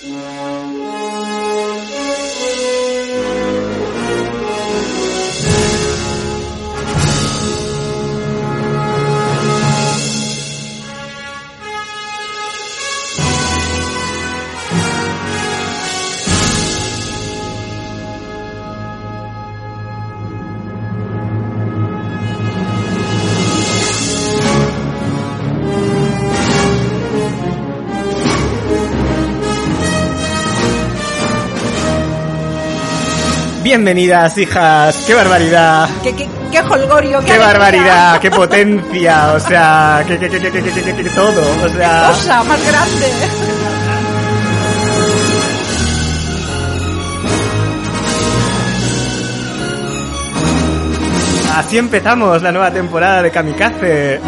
Yeah. Bienvenidas, hijas. ¡Qué barbaridad! ¡Qué, qué, qué holgorio! ¡Qué, barbaridad! ¡Qué potencia! O sea, que todo. O sea, ¡Cosa más grande! así empezamos la nueva temporada de Kamikaze.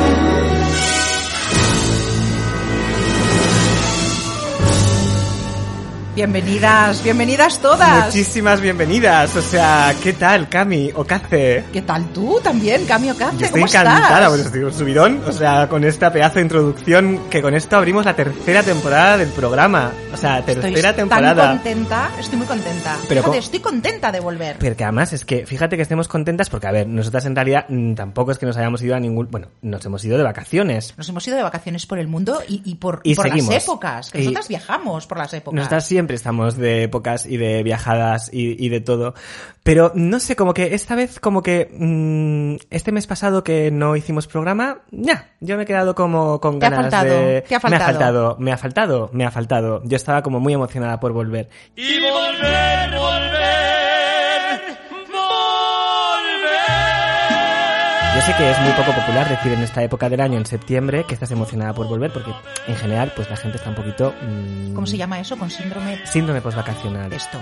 Bienvenidas, bienvenidas todas. Muchísimas bienvenidas. O sea, ¿qué tal, Cami o Kaze? ¿Qué tal tú también, Cambio Yo Café? estoy ¿Cómo encantada, estás? estoy un subidón, o sea, con esta pedazo de introducción, que con esto abrimos la tercera temporada del programa. O sea, tercera Estoy temporada. contenta, estoy muy contenta. Pero Fíjate, estoy contenta de volver. Pero que además es que, fíjate que estemos contentas porque, a ver, nosotras en realidad mm, tampoco es que nos hayamos ido a ningún... Bueno, nos hemos ido de vacaciones. Nos hemos ido de vacaciones por el mundo y, y por, Y por las épocas. Que Y- nosotras viajamos por las épocas. Nosotras siempre estamos de épocas y de viajadas y, y de todo. Pero no sé, como que esta vez, como que mm, este mes pasado que no hicimos programa, ya, yo me he quedado como con Te ha ganas faltado, de... te ha Me ha faltado. faltado, me ha faltado, me ha faltado. Yo estaba como muy emocionada por volver. Y volver, volver, Yo sé que es muy poco popular decir en esta época del año, en septiembre, que estás emocionada por volver, porque en general, pues la gente está un poquito... mm, ¿Cómo se llama eso? Con síndrome Síndrome postvacacional. esto.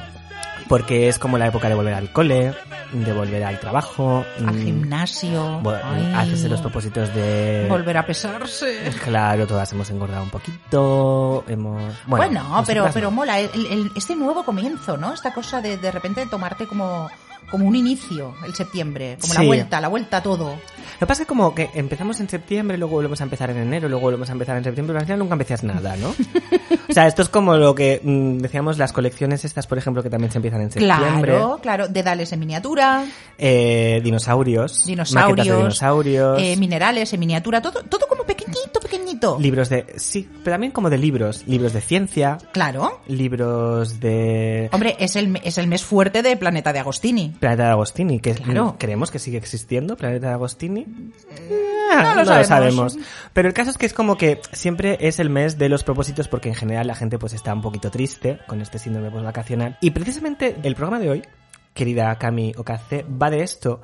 Porque es como la época de volver al cole, de volver al trabajo. Al mm, gimnasio. Bueno, hacerse los propósitos de... Volver a pesarse. Claro, todas hemos engordado un poquito, hemos... Bueno, Bueno, pero, pero mola, el- el- este nuevo comienzo, ¿no? Esta cosa de de repente tomarte como, como un inicio el septiembre, como la Sí. vuelta, la vuelta a todo. Lo que pasa es como que empezamos en septiembre, luego volvemos a empezar en enero, luego volvemos a empezar en septiembre, pero al final nunca empiezas nada, ¿no? o sea, esto es como lo que mm, decíamos, las colecciones estas, por ejemplo, que también se empiezan en septiembre. Claro, claro, dedales en miniatura, Eh, dinosaurios. maquetas de dinosaurios, dinosaurios. eh, minerales en miniatura, todo, todo como pequeñito, pequeñito. libros de... Sí, pero también como de libros. Libros de ciencia, claro. libros de... Hombre, es el, es el mes fuerte de Planeta de Agostini. Planeta de Agostini, que Claro. creemos que sigue existiendo, Planeta de Agostini. no lo sabemos. Pero el caso es que es como que siempre es el mes de los propósitos porque en general la gente pues está un poquito triste con este síndrome postvacacional. Y precisamente el programa de hoy, querida Cami Okace, va de esto.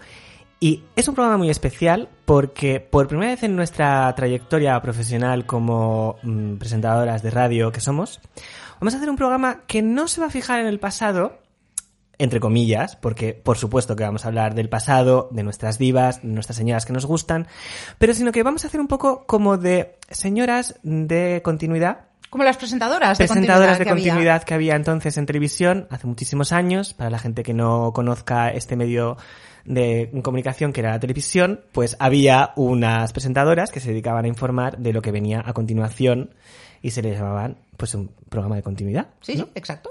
Y es un programa muy especial porque por primera vez en nuestra trayectoria profesional como mm, presentadoras de radio que somos, vamos a hacer un programa que no se va a fijar en el pasado, entre comillas, porque por supuesto que vamos a hablar del pasado, de nuestras divas, de nuestras señoras que nos gustan, pero sino que vamos a hacer un poco como de señoras de continuidad, Como las presentadoras de presentadoras de continuidad que había. continuidad que había entonces en televisión hace muchísimos años, para la gente que no conozca este medio de comunicación que era la televisión, pues había unas presentadoras que se dedicaban a informar de lo que venía a continuación y se les llamaban pues un programa de continuidad. Sí, ¿no? sí, exacto.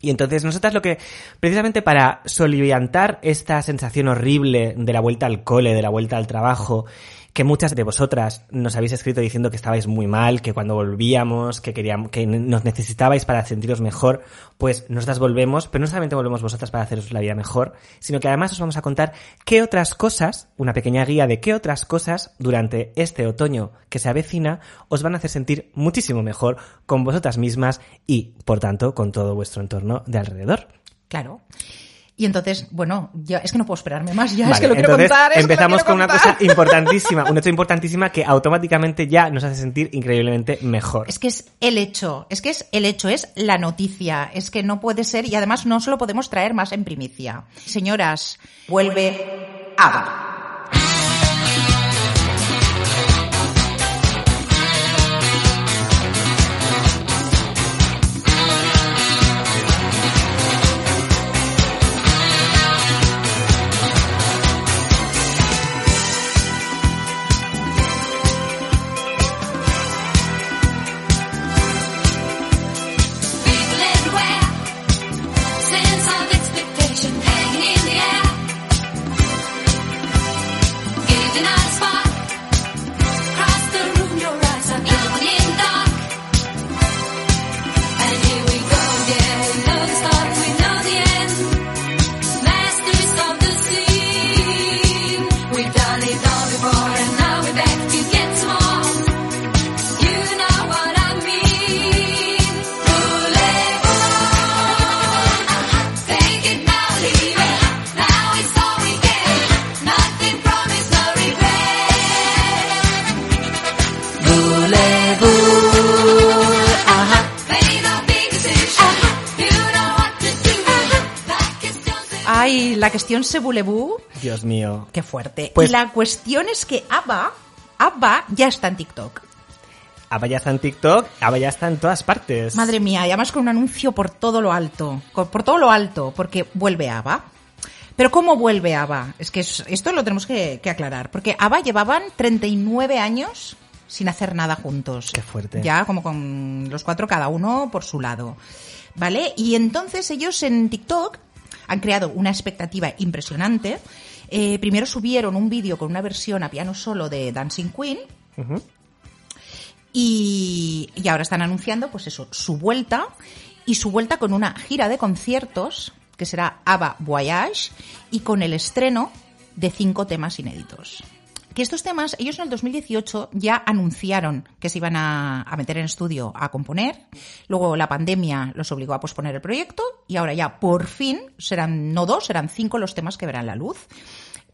Y entonces nosotras lo que, precisamente para soliviantar esta sensación horrible de la vuelta al cole, de la vuelta al trabajo, que muchas de vosotras nos habéis escrito diciendo que estabais muy mal, que cuando volvíamos, que queríamos, que nos necesitabais para sentiros mejor, pues nosotras volvemos, pero no solamente volvemos vosotras para haceros la vida mejor, sino que además os vamos a contar qué otras cosas, una pequeña guía de qué otras cosas durante este otoño que se avecina os van a hacer sentir muchísimo mejor con vosotras mismas y, por tanto, con todo vuestro entorno de alrededor. Claro. Y entonces, bueno, ya es que no puedo esperarme más, ya es que lo quiero contar. es que lo empezamos quiero con una cosa importantísima, un hecho importantísima que automáticamente ya nos hace sentir increíblemente mejor. Es que es el hecho, es que es el hecho, es la noticia, es que no puede ser y además no se lo podemos traer más en primicia. Señoras, vuelve ABBA. Ay, la cuestión se bulebú, Dios mío. qué fuerte. Pues- y la cuestión es que ABBA, ABBA ya está en TikTok. Ava ya está en TikTok, Ava ya está en todas partes. Madre mía, y además con un anuncio por todo lo alto, por todo lo alto, porque vuelve ABBA. Pero ¿cómo vuelve ABBA? Es que es- esto lo tenemos que, que aclarar, porque ABBA llevaban 39 años sin hacer nada juntos. Qué fuerte. Ya como con los cuatro cada uno por su lado. ¿Vale? Y entonces ellos en TikTok han creado una expectativa impresionante. Eh, primero subieron un vídeo con una versión a piano solo de Dancing Queen, y ahora están anunciando, pues eso, su vuelta y su vuelta con una gira de conciertos que será ABBA Voyage y con el estreno de cinco temas inéditos. Que estos temas, ellos en el 2018 ya anunciaron que se iban a, a meter en estudio a componer. Luego la pandemia los obligó a posponer el proyecto y ahora ya por fin serán no dos, serán cinco los temas que verán la luz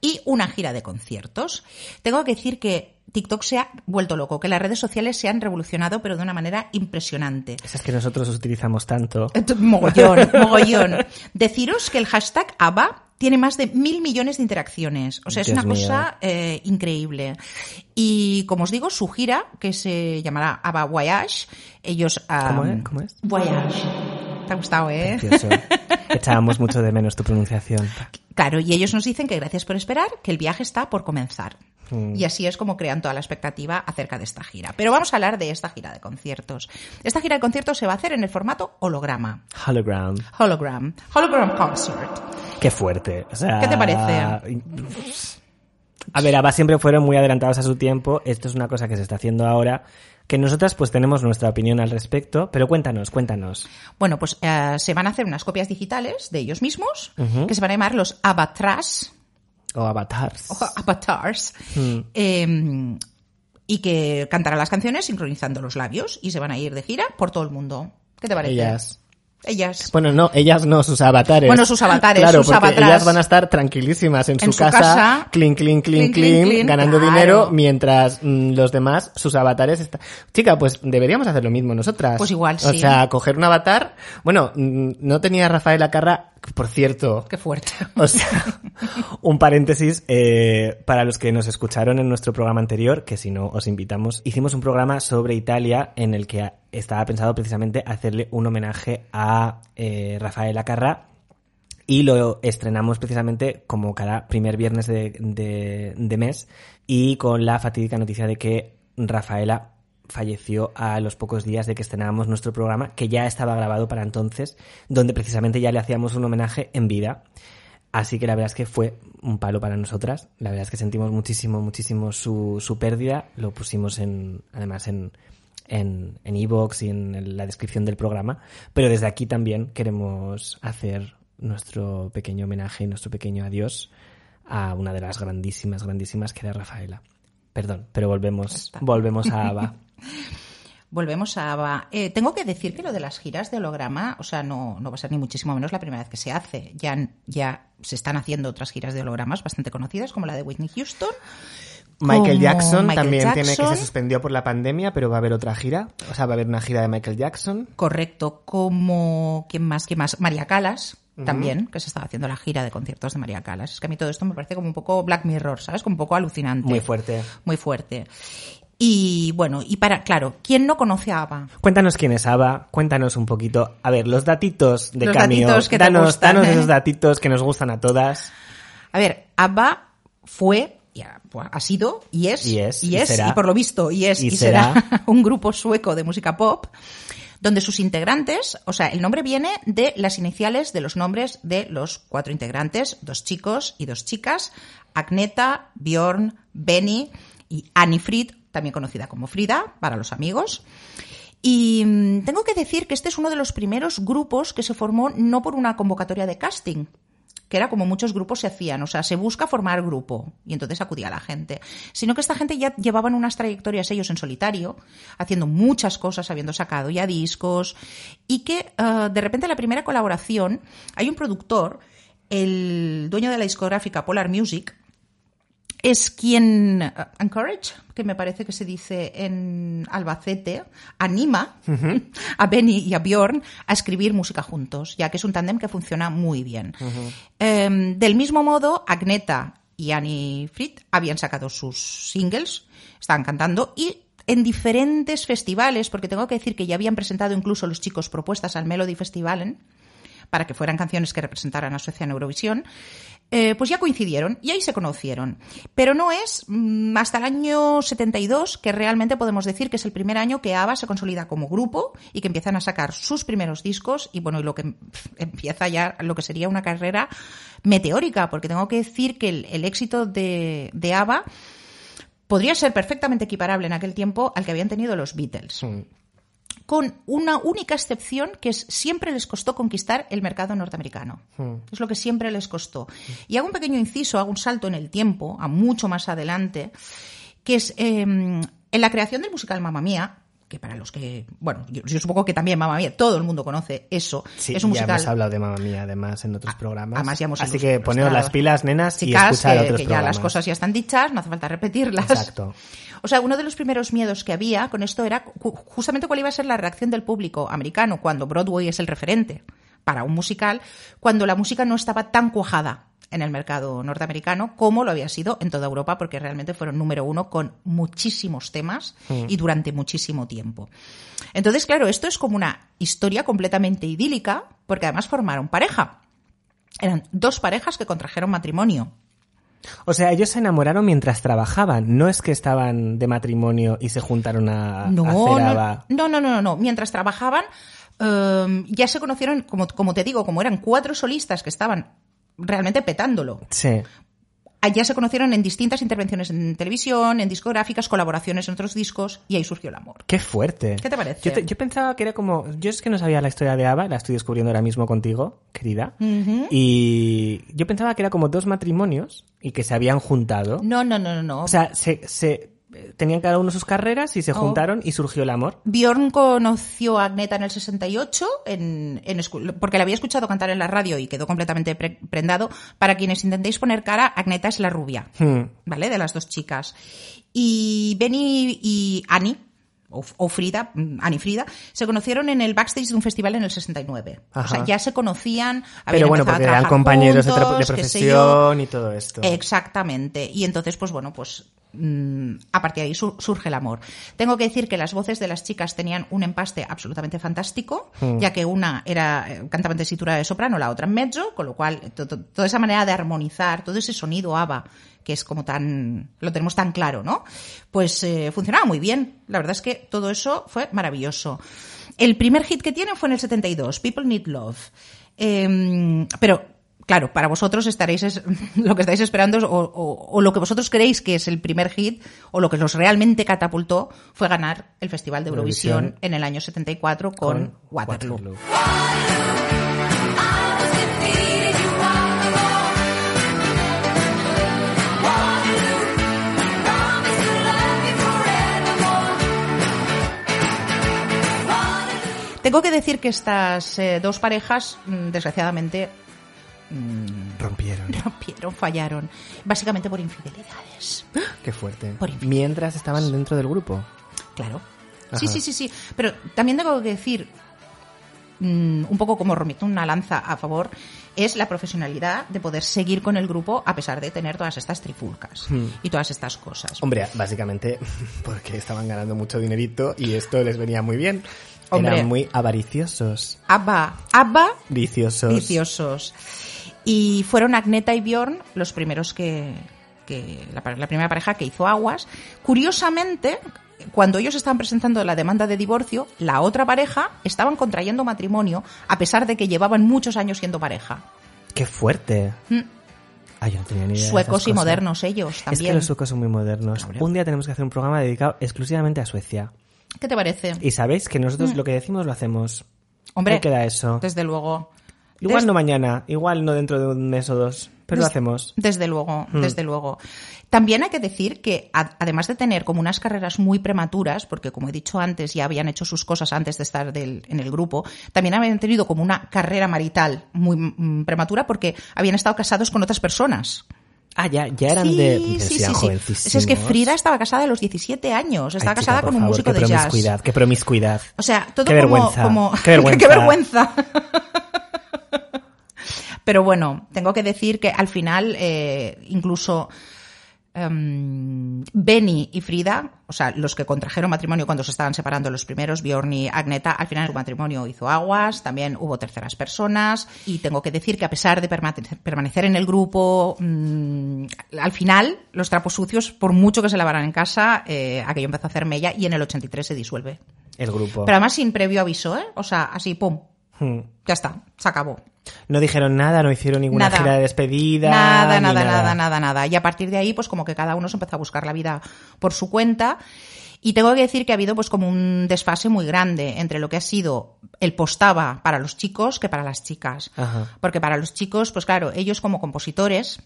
y una gira de conciertos. Tengo que decir que TikTok se ha vuelto loco, que las redes sociales se han revolucionado, pero de una manera impresionante. Esas que nosotros utilizamos tanto. Mogollón, mogollón. Deciros que el hashtag ABBA tiene más de mil millones de interacciones. O sea, es una mío. cosa eh, increíble. Y como os digo, su gira, que se llamará ABBA Voyage, ellos... ¿Cómo am, es? ¿Cómo es? Voyage. Te ha gustado, ¿eh? Precioso. Echábamos mucho de menos tu pronunciación. Claro, y ellos nos dicen que gracias por esperar, que el viaje está por comenzar. Mm. Y así es como crean toda la expectativa acerca de esta gira. Pero vamos a hablar de esta gira de conciertos. Esta gira de conciertos se va a hacer en el formato holograma. Hologram. Hologram. Hologram Concert. Qué fuerte. O sea, ¿Qué te parece? A ver, ABBA siempre fueron muy adelantados a su tiempo. Esto es una cosa que se está haciendo ahora. Que nosotras pues tenemos nuestra opinión al respecto. Pero cuéntanos, cuéntanos. Bueno, pues eh, se van a hacer unas copias digitales de ellos mismos, que se van a llamar los avatars, O avatars. o avatars, Mm. eh, y que cantarán las canciones sincronizando los labios y se van a ir de gira por todo el mundo. ¿Qué te parece? Ellas. Ellas. Bueno, no, ellas no, sus avatares. Bueno, sus avatares, Claro, sus porque ellas van a estar tranquilísimas en, En su, su casa, clean, clean, clean, clean, ganando claro. dinero, mientras mm, los demás, sus avatares están... Chica, pues deberíamos hacer lo mismo nosotras. Pues igual, O sí. sea, coger un avatar... Bueno, mm, no tenía Rafael Carra, por cierto... Qué fuerte. O sea, un paréntesis eh, para los que nos escucharon en nuestro programa anterior, que si no os invitamos, hicimos un programa sobre Italia en el que estaba pensado precisamente hacerle un homenaje a eh, Rafael Acarra y lo estrenamos precisamente como cada primer viernes de, de- de mes y con la fatídica noticia de que Rafaela falleció a los pocos días de que estrenábamos nuestro programa, que ya estaba grabado para entonces, donde precisamente ya le hacíamos un homenaje en vida. Así que la verdad es que fue un palo para nosotras. La verdad es que sentimos muchísimo, muchísimo su, su pérdida. Lo pusimos en, además en, en, en iVoox y en la descripción del programa. Pero desde aquí también queremos hacer nuestro pequeño homenaje y nuestro pequeño adiós a una de las grandísimas, grandísimas que era Rafaela. Perdón, pero volvemos, volvemos a Ava. Volvemos a ABBA. Eh, tengo que decir que lo de las giras de holograma, o sea, no, no va a ser ni muchísimo menos la primera vez que se hace. Ya, ya se están haciendo otras giras de hologramas bastante conocidas, como la de Whitney Houston. Michael Jackson Michael también tiene que se suspendió por la pandemia, pero va a haber otra gira. O sea, va a haber una gira de Michael Jackson. Correcto, como ¿quién más? ¿Quién más? María Calas también, que se estaba haciendo la gira de conciertos de María Calas. Es que a mí todo esto me parece como un poco Black Mirror, ¿sabes? Como un poco alucinante. Muy fuerte. Muy fuerte. Y bueno, y para, claro, ¿quién no conoce a ABBA? Cuéntanos quién es Ava, cuéntanos un poquito. A ver, los datitos de Los Cameo. datitos que te danos, gustan, danos ¿eh? esos datitos que nos gustan a todas. A ver, ABBA fue, y ha, pues, ha sido, y es, Y es, y es, será. y por lo visto, y es, Y será, será. un grupo sueco de música pop, donde sus integrantes, o sea, el nombre viene de las iniciales de los nombres de los cuatro integrantes, dos chicos y dos chicas, Agneta, Bjorn, Benny y Anifrid, también conocida como Frida, para los amigos. Y mm, tengo que decir que este es uno de los primeros grupos que se formó no por una convocatoria de casting, que era como muchos grupos se hacían, o sea, se busca formar grupo y entonces acudía la gente, sino que esta gente ya llevaban unas trayectorias ellos en solitario, haciendo muchas cosas, habiendo sacado ya discos y que eh, de repente la primera colaboración, hay un productor, el dueño de la discográfica Polar Music, es quien, uh, encourage, que me parece que se dice en Albacete, anima a Benny y a Bjorn a escribir música juntos, ya que es un tándem que funciona muy bien. Em, del mismo modo, Agneta y Annie Fried habían sacado sus singles, estaban cantando y en diferentes festivales, porque tengo que decir que ya habían presentado incluso los chicos propuestas al Melody Festivalen, para que fueran canciones que representaran a Suecia en Eurovisión, eh, pues ya coincidieron y ahí se conocieron. Pero no es mm, hasta el año 72 que realmente podemos decir que es el primer año que ABBA se consolida como grupo y que empiezan a sacar sus primeros discos y bueno, y lo que empieza ya lo que sería una carrera meteórica, porque tengo que decir que el, el éxito de, de ABBA podría ser perfectamente equiparable en aquel tiempo al que habían tenido los Beatles con una única excepción que es siempre les costó conquistar el mercado norteamericano. Es lo que siempre les costó. Y hago un pequeño inciso, hago un salto en el tiempo, a mucho más adelante, que es eh, en la creación del musical Mamma Mía, que para los que, bueno, yo, yo supongo que también Mamma Mía, todo el mundo conoce eso. Sí, es un ya musical. hemos hablado de Mamma Mía, además, en otros programas. Además, ya hemos Así que poneos las pilas, nenas, y escuchar que, otros que ya programas. las cosas ya están dichas, no hace falta repetirlas. Exacto. O sea, uno de los primeros miedos que había con esto era justamente cuál iba a ser la reacción del público americano cuando Broadway es el referente para un musical, cuando la música no estaba tan cuajada en el mercado norteamericano como lo había sido en toda Europa, porque realmente fueron número uno con muchísimos temas y durante muchísimo tiempo. Entonces, claro, esto es como una historia completamente idílica, porque además formaron pareja. Eran dos parejas que contrajeron matrimonio. O sea, ellos se enamoraron mientras trabajaban. No es que estaban de matrimonio y se juntaron a, No, no, no, no, no. Mientras trabajaban, em, ya se conocieron, como, como te digo, como eran cuatro solistas que estaban realmente petándolo. Sí. Allá se conocieron en distintas intervenciones en televisión, en discográficas, colaboraciones en otros discos y ahí surgió el amor. Qué fuerte. ¿Qué te parece? Yo, te- yo pensaba que era como... Yo es que no sabía la historia de ABBA, la estoy descubriendo ahora mismo contigo, querida. Y yo pensaba que era como dos matrimonios y que se habían juntado. No, no, no, no, no. O sea, se, se tenían cada uno sus carreras y se Oh. juntaron y surgió el amor. Bjorn conoció a Agneta en el 68, en, en porque la había escuchado cantar en la radio y quedó completamente pre- prendado. Para quienes intentéis poner cara, Agneta es la rubia, Hmm. ¿vale? De las dos chicas. Y Benny y Annie, o, o Frida, mm, Annie Frida, se conocieron en el backstage de un festival en el 69. O sea, Ajá. ya se conocían, habían Pero bueno, porque eran compañeros de, de juntos, yo. profesión y todo esto. Exactamente. Y entonces, pues bueno, pues a partir de ahí su- surge el amor. Tengo que decir que las voces de las chicas tenían un empaste absolutamente fantástico, ya que una era eh, cantaba en tesitura de soprano, la otra en mezzo, con lo cual to- to- toda esa manera de armonizar, todo ese sonido ABBA, que es como tan, lo tenemos tan claro, ¿no? Pues eh, funcionaba muy bien. La verdad es que todo eso fue maravilloso. El primer hit que tienen fue en el 72, People Need Love. Em, pero claro, para vosotros estaréis es- lo que estáis esperando es- o, o- o lo que vosotros creéis que es el primer hit o lo que los realmente catapultó fue ganar el Festival de Eurovisión, Eurovisión. en el año 74 con, Waterloo. Tengo que decir que estas eh, dos parejas, mm, Rompieron. rompieron, fallaron, básicamente por infidelidades. Qué fuerte. Por. Mientras estaban dentro del grupo. Claro. Ajá. Sí, sí, sí, sí. Pero también tengo que decir, mm, un poco como romito una lanza a favor, es la profesionalidad de poder seguir con el grupo a pesar de tener todas estas trifulcas Hmm. y todas estas cosas. Hombre, básicamente porque estaban ganando mucho dinerito y esto les venía muy bien. Hombre. Eran muy avariciosos. Abba, Abba, Viciosos. viciosos. Y fueron Agneta y Bjorn los primeros que, que la, primera pareja que hizo aguas. Curiosamente, cuando ellos estaban presentando la demanda de divorcio, la otra pareja estaban contrayendo matrimonio a pesar de que llevaban muchos años siendo pareja. Qué fuerte. Mm. Ay, yo no tenía ni idea. de Suecos y modernos ellos Es también. que los suecos son muy modernos. Un día tenemos que hacer un programa dedicado exclusivamente a Suecia. ¿Qué te parece? Y sabéis que nosotros lo que decimos lo hacemos. Mm. Hombre, ¿Qué queda eso? desde luego. Igual no mañana, igual no dentro de un mes o dos, pero lo hacemos. Desde luego, Mm. desde luego. También hay que decir que, a- además de tener como unas carreras muy prematuras, porque como he dicho antes, ya habían hecho sus cosas antes de estar del- en el grupo, también habían tenido como una carrera marital muy mm, prematura porque habían estado casados con otras personas. Ah, ya, ya eran sí, de... pero sí, sí sí. Es que Frida estaba casada a los 17 años, estaba Ay, chica, casada con un favor, músico qué de jazz. promiscuidad, qué promiscuidad. O sea, todo Qué como, vergüenza, como- qué vergüenza. qué vergüenza. Pero bueno, tengo que decir que al final, eh, incluso em, Benny y Frida, o sea, los que contrajeron matrimonio cuando se estaban separando los primeros, Bjorn y Agneta, al final su matrimonio hizo aguas, también hubo terceras personas, y tengo que decir que a pesar de permane- permanecer en el grupo, mm, al final, los trapos sucios, por mucho que se lavaran en casa, eh, aquello empezó a hacer mella y en el 83 se disuelve. El grupo. Pero además sin previo aviso, ¿eh? O sea, así, pum, Hmm. ya está, se acabó. No dijeron nada, no hicieron ninguna Nada. gira de despedida. Nada, ni nada, nada, nada, nada. Y a partir de ahí, pues como que cada uno se empezó a buscar la vida por su cuenta. Y tengo que decir que ha habido pues como un desfase muy grande entre lo que ha sido el postaba para los chicos que para las chicas. Ajá. Porque para los chicos, pues claro, ellos como compositores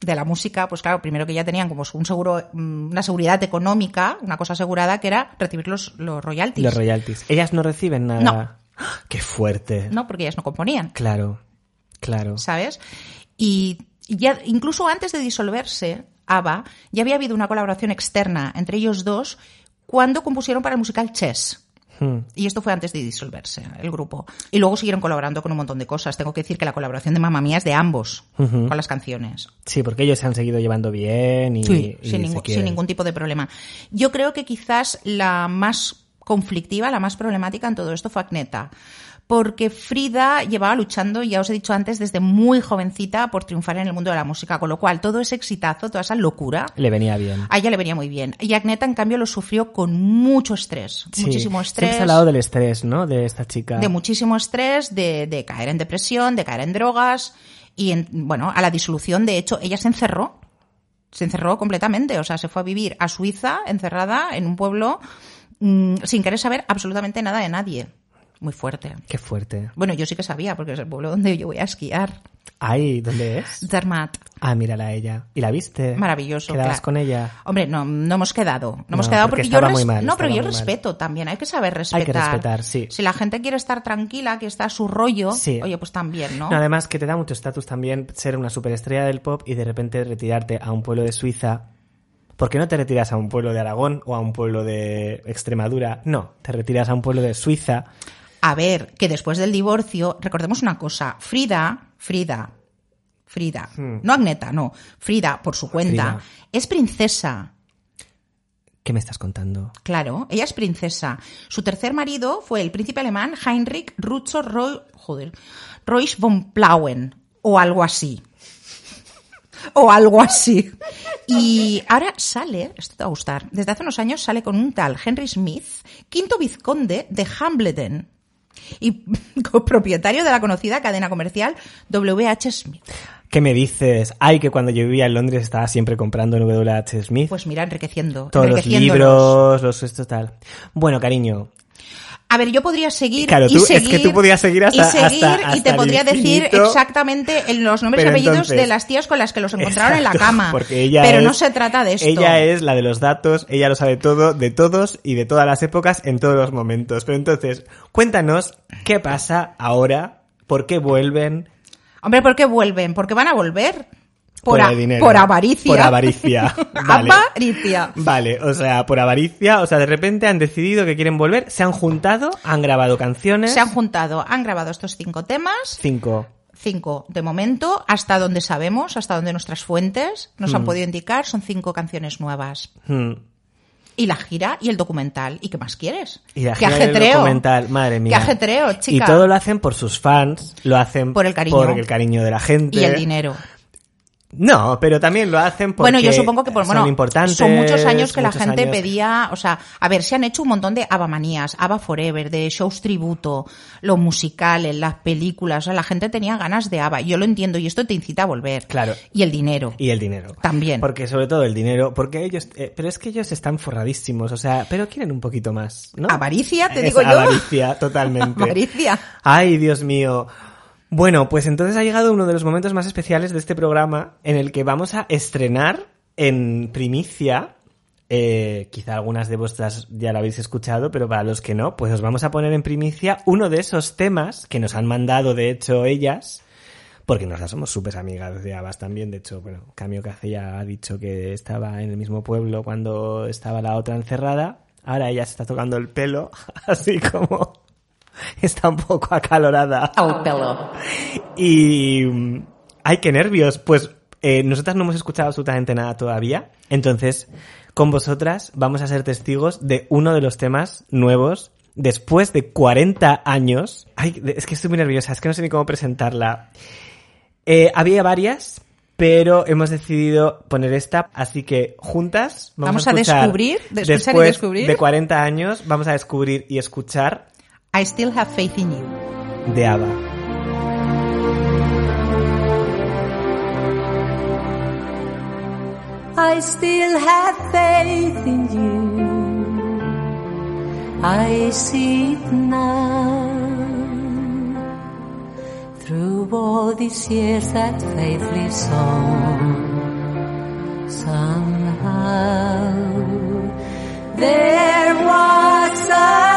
de la música, pues claro, primero que ya tenían como un seguro, mm, una seguridad económica, una cosa asegurada que era recibir los, los royalties. Los royalties. Ellas no reciben nada. No. ¡Ah! Qué fuerte. No, porque ellas no componían. Claro, claro. ¿sabes? Y ya, incluso antes de disolverse, ABBA, ya había habido una colaboración externa entre ellos dos cuando compusieron para el musical Chess. Hmm. Y esto fue antes de disolverse el grupo. Y luego siguieron colaborando con un montón de cosas. Tengo que decir que la colaboración de Mamma Mía es de ambos con las canciones. Sí, porque ellos se han seguido llevando bien y, Sí, y sin, ningún, sin ningún tipo de problema. Yo creo que quizás la más conflictiva, la más problemática en todo esto fue Agneta. Porque Frida llevaba luchando, ya os he dicho antes, desde muy jovencita por triunfar en el mundo de la música, con lo cual todo ese exitazo, toda esa locura, Le venía bien. a ella le venía muy bien. Y Agneta, en cambio, lo sufrió con mucho estrés, Sí. muchísimo Siempre estrés. ha hablado del estrés, ¿no? De esta chica. de muchísimo estrés, de, de caer en depresión, de caer en drogas y, en- bueno, a la disolución. De hecho, ella se encerró, se encerró completamente, o sea, se fue a vivir a Suiza, encerrada en un pueblo, mm, sin querer saber absolutamente nada de nadie. Muy fuerte. Qué fuerte. Bueno, yo sí que sabía, porque es el pueblo donde yo voy a esquiar. Ay, ¿dónde es? Zermatt. Ah, mírala a ella. ¿Y la viste? Maravilloso. ¿Quedabas claro. con ella? Hombre, no, no hemos quedado. No, hemos quedado porque porque, yo muy mal, No, pero yo mal. respeto también. Hay que saber respetar. Hay que respetar, sí. Si la gente quiere estar tranquila, que está a su rollo, Sí. oye, pues también, ¿no? No, además que te da mucho estatus también ser una superestrella del pop y de repente retirarte a un pueblo de Suiza. ¿Por qué no te retiras a un pueblo de Aragón o a un pueblo de Extremadura? No, te retiras a un pueblo de Suiza. A ver, que después del divorcio, recordemos una cosa, Frida, Frida, Frida, Hmm. no Agneta, no, Frida, por su cuenta, Frida. es princesa. ¿Qué me estás contando? Claro, ella es princesa. Su tercer marido fue el príncipe alemán Heinrich Rutzo Roy, joder, von Plauen, o algo así. O algo así. Y ahora sale, esto te va a gustar, desde hace unos años sale con un tal Henry Smith, quinto vizconde de Hambledon y copropietario de la conocida cadena comercial WH Smith. ¿Qué me dices? Ay, que cuando yo vivía en Londres estaba siempre comprando en WH Smith. Pues mira, enriqueciendo. Todos los libros, los esto tal. Bueno, cariño, A ver, yo podría seguir Claro, y tú- es seguir que tú podías seguir hasta- y seguir hasta- y te podría decir exactamente en los nombres y apellidos entonces- de las tías con las que los encontraron en la cama. Porque ella Pero es- no se trata de esto. Ella es la de los datos, ella lo sabe todo, de todos y de todas las épocas, en todos los momentos. Pero entonces, cuéntanos qué pasa ahora, por qué vuelven, Hombre, ¿por qué vuelven? Porque van a volver. Por, el dinero. por avaricia. Por avaricia. Vale. avaricia. Vale, o sea, por avaricia, o sea, de repente han decidido que quieren volver, se han juntado, han grabado canciones. Se han juntado, han grabado estos cinco temas, Cinco. cinco de momento, hasta donde sabemos, hasta donde nuestras fuentes nos Hmm. han podido indicar, son cinco canciones nuevas. Hmm. Y la gira y el documental. ¿Y qué más quieres? Y la ¡Qué gira ajetreo! documental, madre mía. ¡Qué ajetreo, chica! Y todo lo hacen por sus fans, lo hacen Por el cariño. por el cariño de la gente. Y el dinero. No, pero también lo hacen porque Bueno, yo supongo que por, son bueno, importantes. son muchos años que la gente años. pedía, o sea, a ver, se han hecho un montón de Abamanías, Ava Forever, de shows tributo, lo musicales, las películas, o sea, la gente tenía ganas de Ava, yo lo entiendo y esto te incita a volver. Claro. Y el dinero. Y el dinero. También. Porque sobre todo el dinero, porque ellos, eh, pero es que ellos están forradísimos, o sea, pero quieren un poquito más, ¿no? Avaricia, te Es digo yo. Avaricia, totalmente. Avaricia. Ay, Dios mío. Bueno, pues entonces ha llegado uno de los momentos más especiales de este programa en el que vamos a estrenar en primicia. eh, quizá algunas de vuestras ya lo habéis escuchado, pero para los que no, pues os vamos a poner en primicia uno de esos temas que nos han mandado, de hecho, ellas, porque nosotras somos súper amigas de Abbas también. De hecho, bueno, Camio Cace ya ha dicho que estaba en el mismo pueblo cuando estaba la otra encerrada. Ahora ella se está tocando el pelo, así como está un poco acalorada. Al pelo. Y... ¡Ay, qué nervios! Pues eh, nosotras no hemos escuchado absolutamente nada todavía. Entonces, con vosotras vamos a ser testigos de uno de los temas nuevos después de 40 años. Ay, es que estoy muy nerviosa, es que no sé ni cómo presentarla. Eh, había varias, pero hemos decidido poner esta, así que juntas vamos, Vamos a descubrir, de escuchar y después descubrir. de 40 años, vamos a descubrir y escuchar I still have faith in you. de ABBA. I still have faith in you. I see it now. Through all these years that faith lives on. Somehow there was a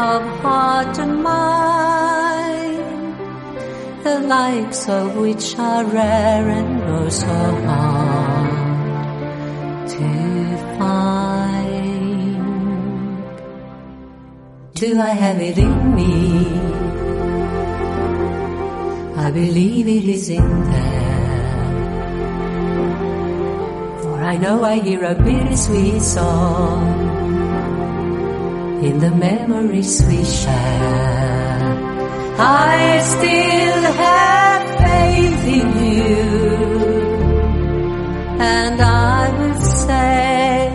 of heart and mind the likes of which are rare and oh so hard to find. Do I have it in me? I believe it is in there. For I know I hear a bittersweet song in the memories we share. I still have faith in you, and I will say,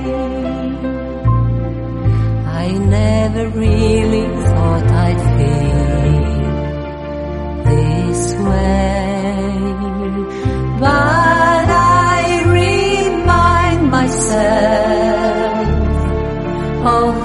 I never really thought I'd feel this way, but I remind myself of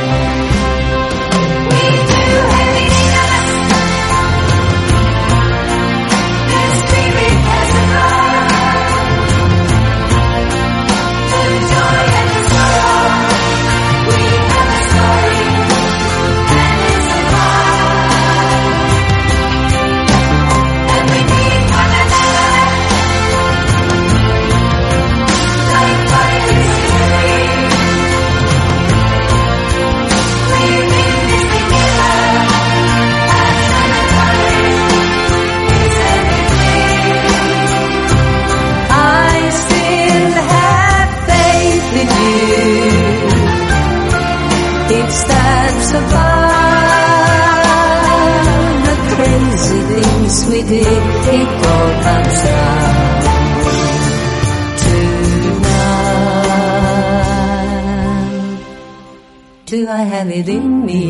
I have it in me?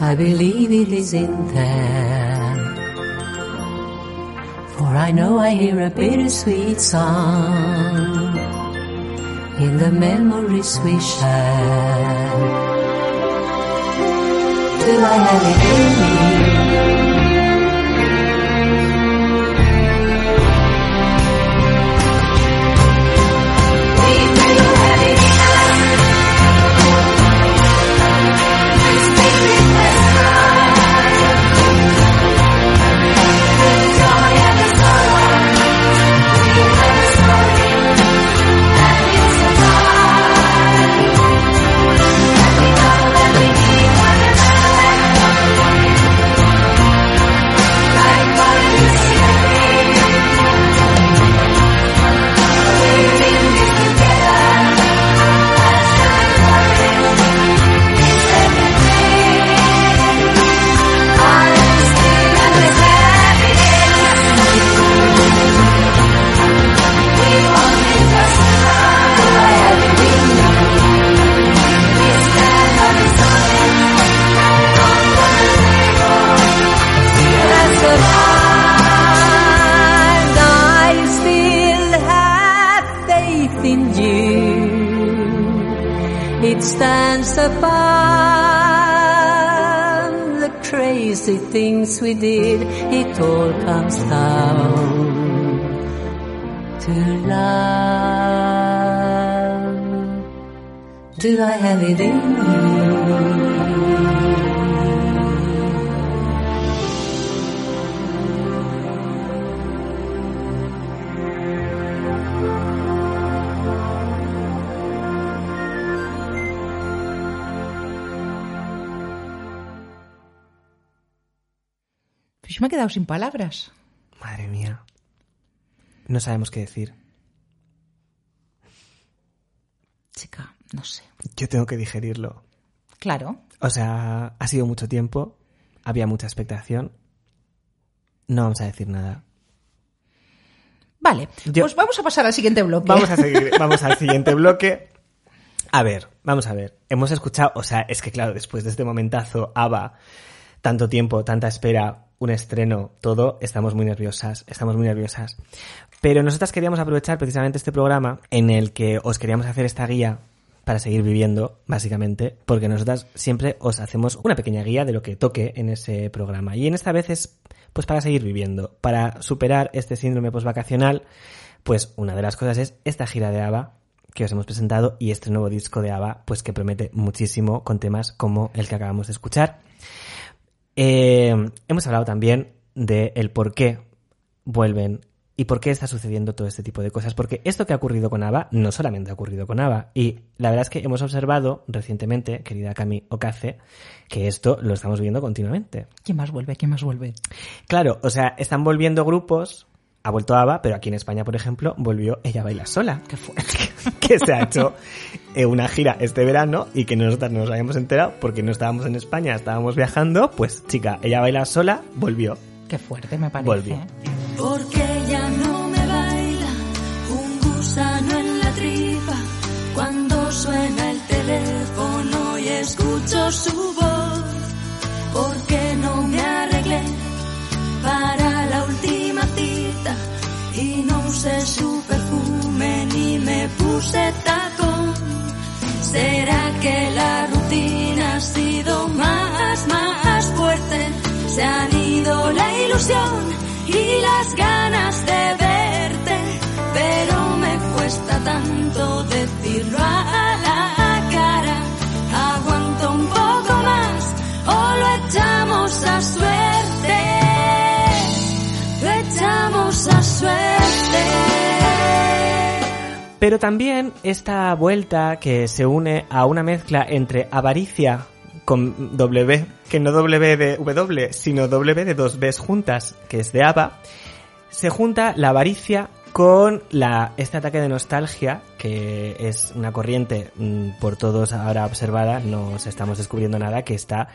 I believe it is in there. For I know I hear a bittersweet song in the memories we share. Do I have it in me? The crazy things we did. It all comes down to love. Do I have it in me? Quedado sin palabras. Madre mía. No sabemos qué decir. Chica, no sé. Yo tengo que digerirlo. Claro. O sea, ha sido mucho tiempo, había mucha expectación. No vamos a decir nada. Vale, Yo- pues vamos a pasar al siguiente bloque. Vamos a seguir, vamos al siguiente bloque. A ver, vamos a ver. Hemos escuchado, o sea, es que claro, después de este momentazo, ABBA, tanto tiempo, tanta espera, un estreno, todo, estamos muy nerviosas, estamos muy nerviosas. Pero nosotras queríamos aprovechar precisamente este programa en el que os queríamos hacer esta guía para seguir viviendo, básicamente, porque nosotras siempre os hacemos una pequeña guía de lo que toque en ese programa. Y en esta vez es, pues, para seguir viviendo, para superar este síndrome postvacacional, pues una de las cosas es esta gira de ABBA que os hemos presentado y este nuevo disco de ABBA, pues que promete muchísimo con temas como el que acabamos de escuchar. Eh, hemos hablado también de el por qué vuelven y por qué está sucediendo todo este tipo de cosas. Porque esto que ha ocurrido con ABBA no solamente ha ocurrido con ABBA. Y la verdad es que hemos observado recientemente, querida Cami Okace, que esto lo estamos viendo continuamente. ¿Quién más vuelve? ¿Quién más vuelve? Claro, o sea, están volviendo grupos, ha vuelto ABBA, pero aquí en España, por ejemplo, volvió Ella Baila Sola. Qué fuerte. que se ha hecho eh, una gira este verano y que nosotras no nos habíamos enterado porque no estábamos en España, estábamos viajando, pues chica, ella baila sola, volvió. Qué fuerte me parece. Volvió. Porque ya no me baila un gusano en la tripa cuando suena el teléfono y escucho su voz. Porque no me arreglé para usé su perfume ni me puse tacón. ¿Será que la rutina ha sido más, más fuerte? Se han ido la ilusión y las ganas de verte, pero me cuesta tanto decirlo a la cara. Aguanto un poco más o lo echamos a suerte, Pero también esta vuelta que se une a una mezcla entre avaricia con W, que no W de W, sino W de dos Bs juntas, que es de ABBA, se junta la avaricia con la, este ataque de nostalgia, que es una corriente mm, por todos ahora observada, no os estamos descubriendo nada, que está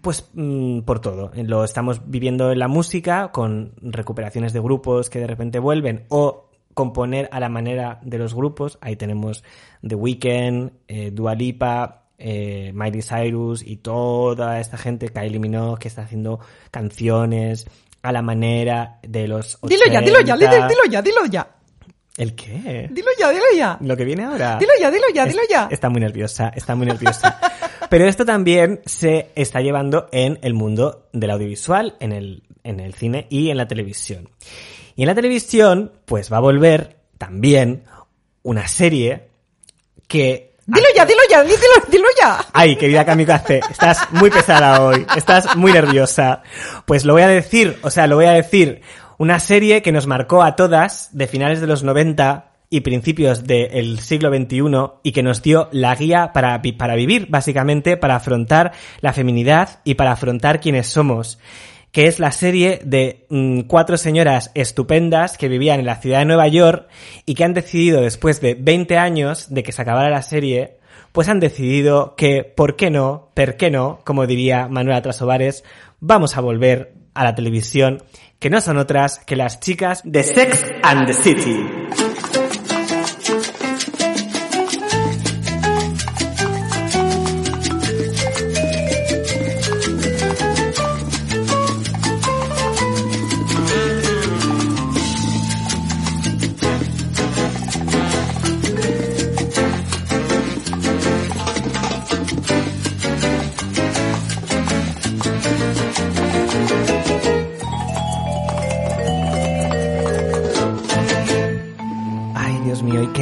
pues mm, por todo. Lo estamos viviendo en la música, con recuperaciones de grupos que de repente vuelven o componer a la manera de los grupos. Ahí tenemos The Weeknd, eh, Dua Lipa, eh, Miley Cyrus y toda esta gente, Kylie Minogue, que está haciendo canciones a la manera de los 80. Dilo ya, dilo ya, dilo, dilo ya, dilo ya. ¿El qué? Dilo ya, dilo ya. Lo que viene ahora. Dilo ya, dilo ya, dilo ya. Está muy nerviosa, está muy nerviosa. Pero esto también se está llevando en el mundo del audiovisual, en el, en el cine y en la televisión. Y en la televisión, pues va a volver también una serie que... Dilo ya, dilo ya, dilo, dilo ya. Ay, querida Kamikaze, estás muy pesada hoy, estás muy nerviosa. Pues lo voy a decir, o sea, lo voy a decir. Una serie que nos marcó a todas de finales de los 90 y principios del siglo XXI y que nos dio la guía para, para vivir, básicamente, para afrontar la feminidad y para afrontar quiénes somos que es la serie de mm, cuatro señoras estupendas que vivían en la ciudad de Nueva York y que han decidido, después de 20 años de que se acabara la serie, pues han decidido que, ¿por qué no? ¿Per qué no? Como diría Manuela Trasovares, vamos a volver a la televisión, que no son otras que las chicas de Sex and the City.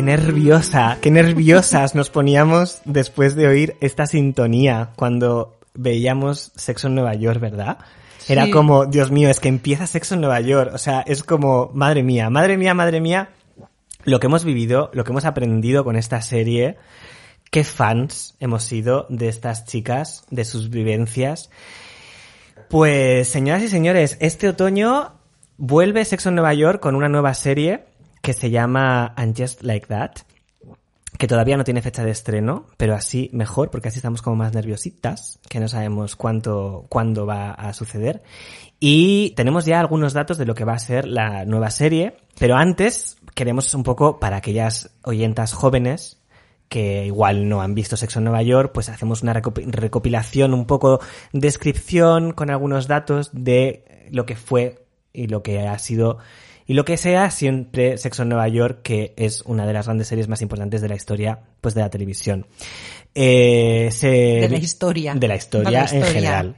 Nerviosa, qué nerviosas nos poníamos después de oír esta sintonía cuando veíamos Sexo en Nueva York, ¿verdad? Era Sí. como, Dios mío, es que empieza Sexo en Nueva York. O sea, es como, madre mía, madre mía, madre mía, lo que hemos vivido, lo que hemos aprendido con esta serie. Qué fans hemos sido de estas chicas, de sus vivencias. Pues, señoras y señores, este otoño vuelve Sexo en Nueva York con una nueva serie que se llama And Just Like That, que todavía no tiene fecha de estreno, pero así mejor, porque así estamos como más nerviositas, que no sabemos cuánto, cuándo va a suceder. Y tenemos ya algunos datos de lo que va a ser la nueva serie, pero antes queremos un poco, para aquellas oyentas jóvenes, que igual no han visto Sexo en Nueva York, pues hacemos una recopi- recopilación, un poco descripción con algunos datos de lo que fue y lo que ha sido y lo que sea siempre Sexo en Nueva York, que es una de las grandes series más importantes de la historia, pues de la televisión. Eh, se- De la historia. De la historia, De la en historia. general.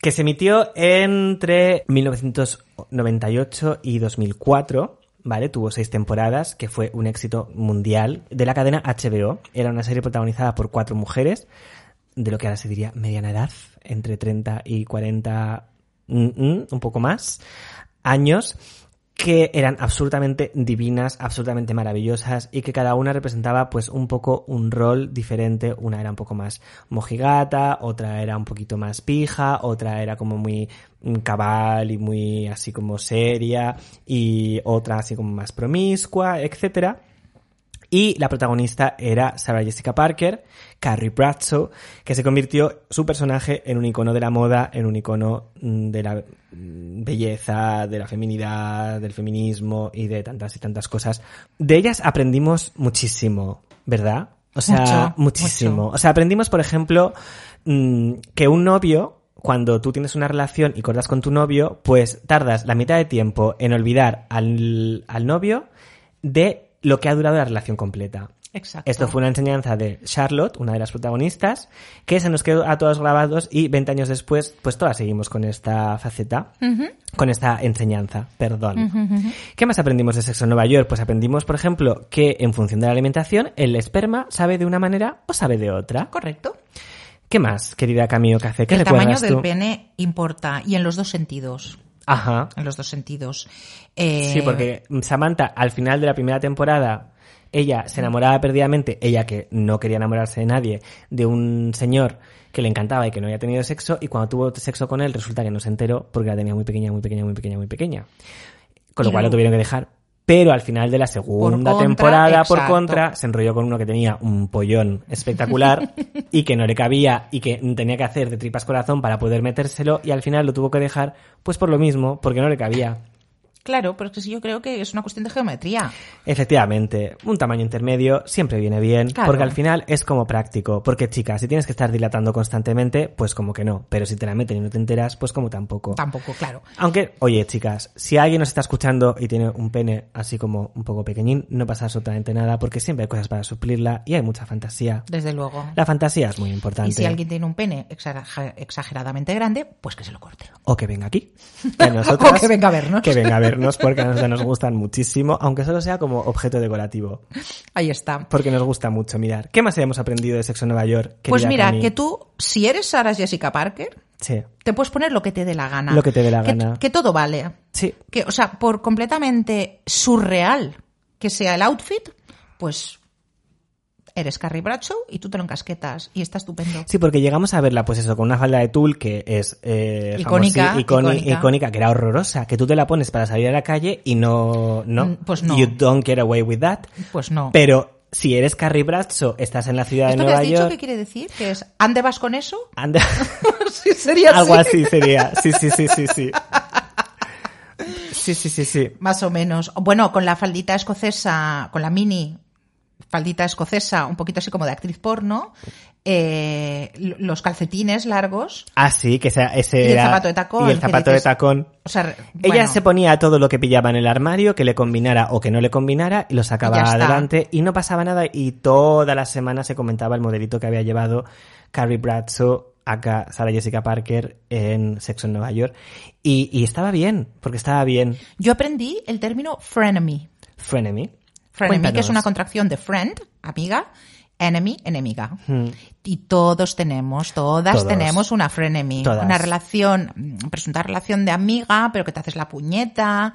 Que se emitió entre 1998 y 2004. ¿Vale? Tuvo seis temporadas, que fue un éxito mundial de la cadena HBO. Era una serie protagonizada por cuatro mujeres, de lo que ahora se diría mediana edad, entre 30 y 40, mm, mm, un poco más, años, que eran absolutamente divinas, absolutamente maravillosas y que cada una representaba pues un poco un rol diferente. Una era un poco más mojigata, otra era un poquito más pija, otra era como muy mm, cabal y muy así como seria y otra así como más promiscua, etcétera. Y la protagonista era Sarah Jessica Parker, Carrie Bradshaw, que se convirtió su personaje en un icono de la moda, en un icono mm, de la mm, belleza, de la feminidad, del feminismo y de tantas y tantas cosas. De ellas aprendimos muchísimo, ¿verdad? O sea, Mucho, muchísimo. mucho. O sea, aprendimos, por ejemplo, mm, que un novio, cuando tú tienes una relación y cortas con tu novio, pues tardas la mitad de tiempo en olvidar al, al novio de lo que ha durado la relación completa. Exacto. Esto fue una enseñanza de Charlotte, una de las protagonistas, que se nos quedó a todos grabados y 20 años después, pues todas seguimos con esta faceta, con esta enseñanza, perdón. ¿Qué más aprendimos de sexo en Nueva York? Pues aprendimos, por ejemplo, que en función de la alimentación, el esperma sabe de una manera o sabe de otra. Correcto. ¿Qué más, querida Camilo Café? ¿Qué el tamaño del tú? pene importa y en los dos sentidos. Ajá. En los dos sentidos. Eh, Sí, porque Samantha, al final de la primera temporada, ella se enamoraba perdidamente, ella que no quería enamorarse de nadie, de un señor que le encantaba y que no había tenido sexo, y cuando tuvo sexo con él, resulta que no se enteró porque la tenía muy pequeña, muy pequeña, muy pequeña, muy pequeña. Con lo cual lo tuvieron que dejar. Pero al final de la segunda contra, temporada, por contra, se enrolló con uno que tenía un pollón espectacular y que no le cabía y que tenía que hacer de tripas corazón para poder metérselo y al final lo tuvo que dejar, pues por lo mismo, porque no le cabía. Claro, pero es que sí, yo creo que es una cuestión de geometría. Efectivamente, un tamaño intermedio siempre viene bien, Claro. porque al final es como práctico. Porque, chicas, si tienes que estar dilatando constantemente, pues como que no. Pero si te la meten y no te enteras, pues como tampoco. Tampoco, claro. Aunque, oye, chicas, si alguien nos está escuchando y tiene un pene así como un poco pequeñín, no pasa absolutamente nada, porque siempre hay cosas para suplirla y hay mucha fantasía. Desde luego. La fantasía es muy importante. Y si alguien tiene un pene exager- exageradamente grande, pues que se lo corte. O que venga aquí. Que nosotras- O que venga a vernos. Que venga a porque a nosotros nos gustan muchísimo, aunque solo sea como objeto decorativo. Ahí está. Porque nos gusta mucho mirar. ¿Qué más hemos aprendido de Sexo en Nueva York? Pues mira, que tú, si eres Sarah Jessica Parker, Sí. te puedes poner lo que te dé la gana. Lo que te dé la Que- gana. Que todo vale. Sí. Que, o sea, por completamente surreal que sea el outfit, pues eres Carrie Bradshaw y tú te lo encasquetas y está estupendo. Sí, porque llegamos a verla, pues eso, con una falda de tul que es eh, Icónica, iconi- icónica. icónica, que era horrorosa, que tú te la pones para salir a la calle y no, no, Mm, pues no. You don't get away with that. Pues no. Pero si eres Carrie Bradshaw, estás en la ciudad de ¿Esto que Nueva has dicho York. qué quiere decir? ¿Que es ¿ande vas con eso? anda- sí, sería Algo así sería. Sí, sí, sí, sí, sí. Sí, sí, sí, sí. Más o menos. Bueno, con la faldita escocesa, con la mini faldita escocesa, un poquito así como de actriz porno, eh, los calcetines largos, Ah, sí, que sea ese Y el era- zapato de tacón, Y el zapato de tacón. o sea, Ella se ponía todo lo que pillaba en el armario, que le combinara o que no le combinara, y lo sacaba Y ya está. adelante y no pasaba nada. Y toda la semana se comentaba el modelito que había llevado Carrie Bradshaw, acá Sarah Jessica Parker, en Sexo en Nueva York. Y, y estaba bien, porque estaba bien. yo aprendí el término frenemy. Frenemy. Frenemy, que Cuéntanos. es una contracción de friend, amiga, enemy, enemiga. Hmm. Y todos tenemos, todas Todos. tenemos una frenemy. Todas. Una relación, mm, presunta relación de amiga, pero que te haces la puñeta,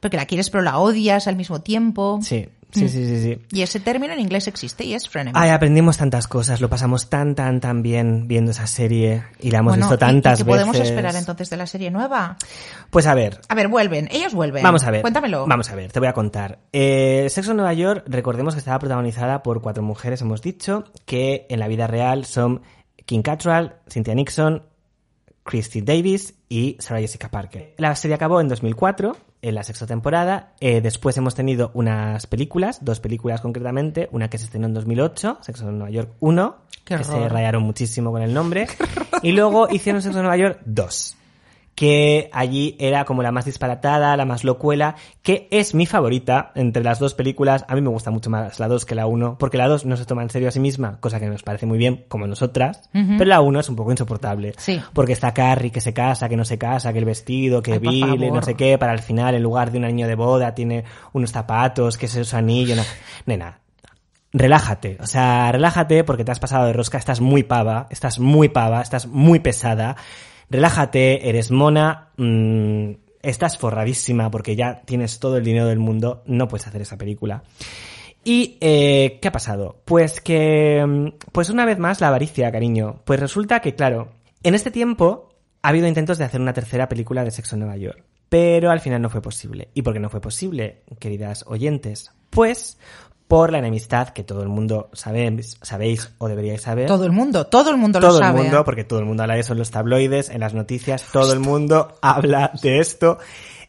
porque la quieres pero la odias al mismo tiempo. Sí, sí, Mm. sí, sí, sí. Y ese término en inglés existe y es frenemy. Ay, aprendimos tantas cosas, lo pasamos tan, tan, tan bien viendo esa serie y la hemos Bueno, visto ¿y- tantas ¿y qué veces. podemos esperar entonces de la serie nueva? Pues a ver, A ver, vuelven, ellos vuelven. Vamos a ver. Cuéntamelo. Vamos a ver, te voy a contar. Eh, Sexo en Nueva York, recordemos que estaba protagonizada por cuatro mujeres, hemos dicho, que en la vida real son Kim Cattrall, Cynthia Nixon, Christy Davis y Sarah Jessica Parker. La serie acabó en 2004, en la sexta temporada. Eh, después hemos tenido unas películas, dos películas concretamente, una que se estrenó en 2008, Sexo en Nueva York 1, Qué que se rayaron muchísimo con el nombre, y luego hicieron Sexo en Nueva York 2 que allí era como la más disparatada, la más locuela, que es mi favorita entre las dos películas. A mí me gusta mucho más la 2 que la 1, porque la 2 no se toma en serio a sí misma, cosa que nos parece muy bien, como nosotras, pero la 1 es un poco insoportable. Sí. Porque está Carrie que se casa, que no se casa, que el vestido, que Ay, por Billy, no sé qué, para el final, en lugar de un anillo de boda, tiene unos zapatos, que es su anillo. no- Nena, relájate, o sea, relájate porque te has pasado de rosca, estás muy pava, estás muy pava, estás muy pesada. Relájate, eres mona, mm, estás forradísima porque ya tienes todo el dinero del mundo, no puedes hacer esa película. Y, eh, ¿qué ha pasado? Pues que, mm, pues una vez más la avaricia, cariño. Pues resulta que, claro, en este tiempo ha habido intentos de hacer una tercera película de Sexo en Nueva York. Pero al final no fue posible. ¿Y por qué no fue posible, queridas oyentes? Pues por la enemistad que todo el mundo sabéis, sabéis o deberíais saber. Todo el mundo, todo el mundo Todo lo el sabe. mundo, porque todo el mundo habla de eso en los tabloides, en las noticias, todo el mundo habla de esto.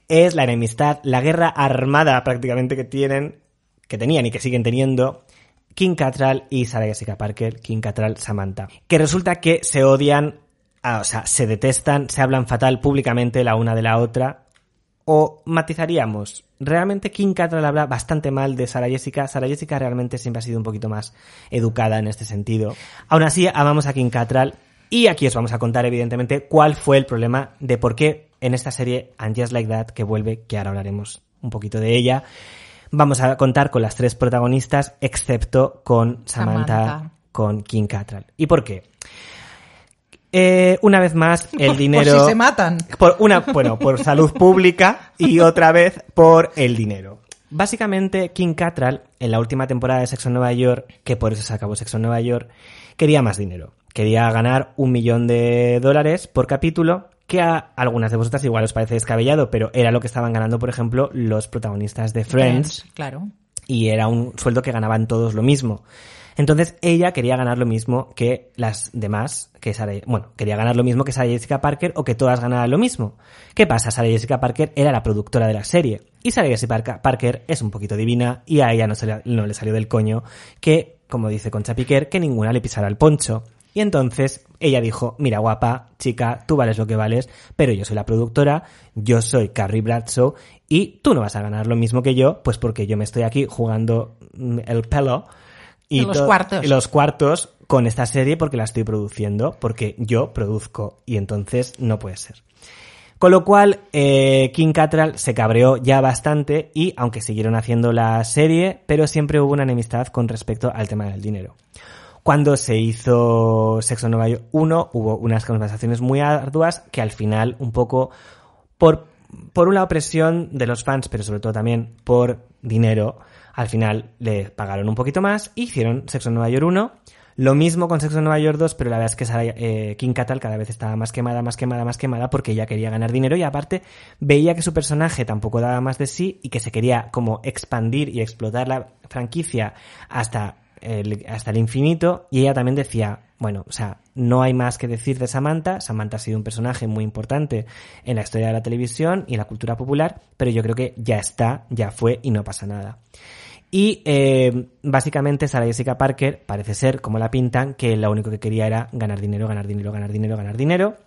Es la enemistad, la guerra armada prácticamente que tienen, que tenían y que siguen teniendo, Kim Cattrall y Sarah Jessica Parker, Kim Cattrall, Samantha. Que resulta que se odian, ah, o sea, se detestan, se hablan fatal públicamente la una de la otra. O matizaríamos, realmente Kim Cattrall habla bastante mal de Sarah Jessica. Sarah Jessica realmente siempre ha sido un poquito más educada en este sentido. Aún así, amamos a Kim Cattrall y aquí os vamos a contar evidentemente cuál fue el problema de por qué en esta serie And Just Like That, que vuelve, que ahora hablaremos un poquito de ella, vamos a contar con las tres protagonistas, excepto con Samantha, Samantha. con Kim Cattrall. ¿Y por qué? Eh, una vez más, el Por dinero... si se matan. Por una, bueno, por salud pública y otra vez por el dinero. Básicamente, Kim Cattrall, en la última temporada de Sexo en Nueva York, que por eso se acabó Sexo en Nueva York, quería más dinero. Quería ganar un millón de dólares por capítulo, que a algunas de vosotras igual os parece descabellado, pero era lo que estaban ganando, por ejemplo, los protagonistas de Friends, Claro. y era un sueldo que ganaban todos lo mismo. Entonces ella quería ganar lo mismo que las demás, que Sarah, bueno, quería ganar lo mismo que Sarah Jessica Parker o que todas ganaran lo mismo. ¿Qué pasa? Sarah Jessica Parker era la productora de la serie y Sarah Jessica Parker- es un poquito divina y a ella no, se le, no le salió del coño que, como dice Concha Piquer, que ninguna le pisara el poncho. Y entonces ella dijo, mira guapa, chica, tú vales lo que vales, pero yo soy la productora, yo soy Carrie Bradshaw y tú no vas a ganar lo mismo que yo, pues porque yo me estoy aquí jugando el pelo y los to- cuartos. los cuartos con esta serie porque la estoy produciendo, porque yo produzco y entonces no puede ser. Con lo cual, eh, King Cattrall se cabreó ya bastante y, aunque siguieron haciendo la serie, pero siempre hubo una enemistad con respecto al tema del dinero. Cuando se hizo Sexo en Nueva York 1, hubo unas conversaciones muy arduas que al final, un poco por, por una opresión de los fans, pero sobre todo también por dinero, al final le pagaron un poquito más y hicieron Sexo en Nueva York 1. Lo mismo con Sexo en Nueva York 2, pero la verdad es que Sarah- eh, Kim cada vez estaba más quemada, más quemada, más quemada porque ella quería ganar dinero y aparte veía que su personaje tampoco daba más de sí y que se quería como expandir y explotar la franquicia hasta el, hasta el infinito y ella también decía, bueno, o sea, no hay más que decir de Samantha, Samantha ha sido un personaje muy importante en la historia de la televisión y en la cultura popular, pero yo creo que ya está, ya fue y no pasa nada. Y eh, básicamente Sarah Jessica Parker parece ser, como la pintan, que lo único que quería era ganar dinero, ganar dinero, ganar dinero, ganar dinero.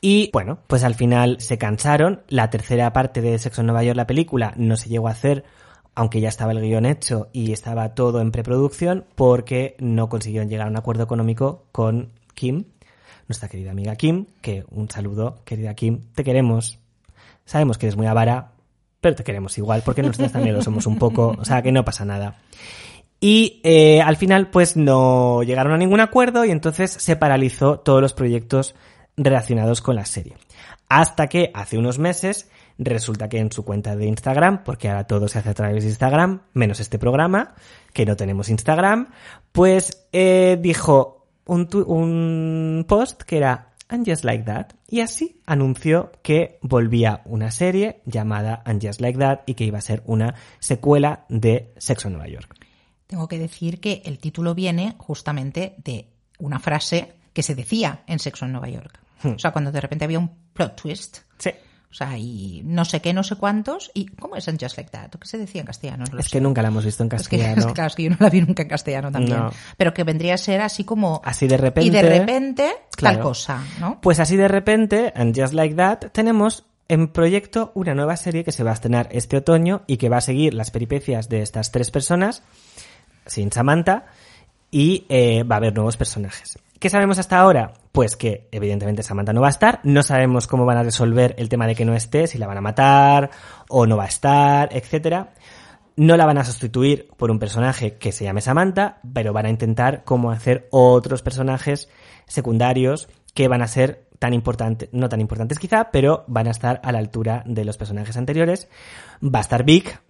Y bueno, pues al final se cansaron. La tercera parte de Sexo en Nueva York, la película, no se llegó a hacer, aunque ya estaba el guion hecho y estaba todo en preproducción, porque no consiguieron llegar a un acuerdo económico con Kim, nuestra querida amiga Kim, que un saludo, querida Kim, te queremos. Sabemos que eres muy avara, pero te queremos igual, porque nosotros también lo somos un poco, o sea que no pasa nada. Y eh, al final, pues no llegaron a ningún acuerdo y entonces se paralizó todos los proyectos relacionados con la serie. Hasta que hace unos meses resulta que en su cuenta de Instagram, porque ahora todo se hace a través de Instagram, menos este programa, que no tenemos Instagram, pues eh, dijo un, un post que era And Just Like That, y así anunció que volvía una serie llamada And Just Like That y que iba a ser una secuela de Sexo en Nueva York. Tengo que decir que el título viene justamente de una frase que se decía en Sexo en Nueva York. Hmm. O sea, cuando de repente había un plot twist. Sí. O sea, y no sé qué, no sé cuántos. ¿Y cómo es en Just Like That? ¿Qué se decía en castellano? No Es sé. que nunca la hemos visto en castellano. es que, claro, es que yo no la vi nunca en castellano también. No. Pero que vendría a ser así como... Así de repente. Y de repente, tal cosa, ¿no? Pues así de repente, and just like that, tenemos en proyecto una nueva serie que se va a estrenar este otoño y que va a seguir las peripecias de estas tres personas, sin Samantha, y eh, va a haber nuevos personajes. ¿Qué sabemos hasta ahora? Pues que evidentemente Samantha no va a estar, no sabemos cómo van a resolver el tema de que no esté, si la van a matar o no va a estar, etcétera. No la van a sustituir por un personaje que se llame Samantha, pero van a intentar cómo hacer otros personajes secundarios que van a ser tan importantes, no tan importantes quizá, pero van a estar a la altura de los personajes anteriores. Va a estar Vic,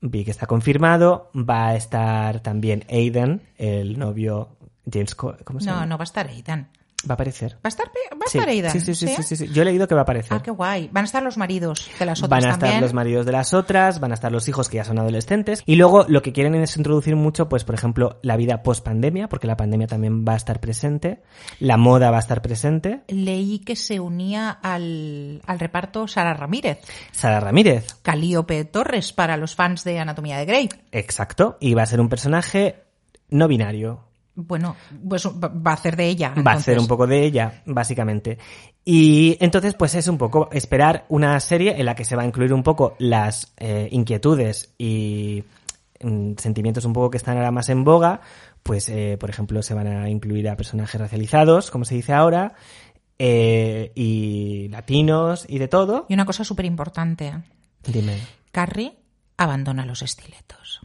Vic está confirmado, va a estar también Aiden, el novio James, Co- ¿cómo se No, llama? no va a estar Aidan. Va a aparecer. ¿Va a estar, va a Sí, estar Aidan? sí, sí, sí, sí, sí, sí. Yo he leído que va a aparecer. Ah, qué guay. Van a estar los maridos de las otras Van a estar también. los maridos de las otras, van a estar los hijos que ya son adolescentes. Y luego lo que quieren es introducir mucho, pues, por ejemplo, la vida post pandemia, porque la pandemia también va a estar presente. La moda va a estar presente. Leí que se unía al, al reparto Sara Ramírez. Sara Ramírez, Calíope Torres para los fans de Anatomía de Grey. exacto. Y va a ser un personaje no binario. Bueno, pues va a hacer de ella. Va a hacer un poco de ella, básicamente. Y entonces, pues es un poco esperar una serie en la que se va a incluir un poco las eh, inquietudes y mm, sentimientos un poco que están ahora más en boga. Pues, eh, por ejemplo, se van a incluir a personajes racializados, como se dice ahora, eh, y latinos y de todo. Y una cosa súper importante. Dime, Carrie abandona los estiletos.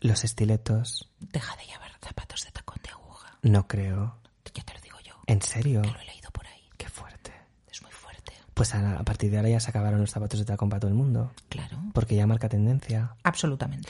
los estiletos, Deja de llevar zapatos de tacón de aguja. no creo. Ya te lo digo yo. ¿En serio? Que lo he leído por ahí. Qué fuerte. Es muy fuerte. Pues a, a partir de ahora ya se acabaron los zapatos de tacón para todo el mundo. Claro. Porque ya marca tendencia. Absolutamente.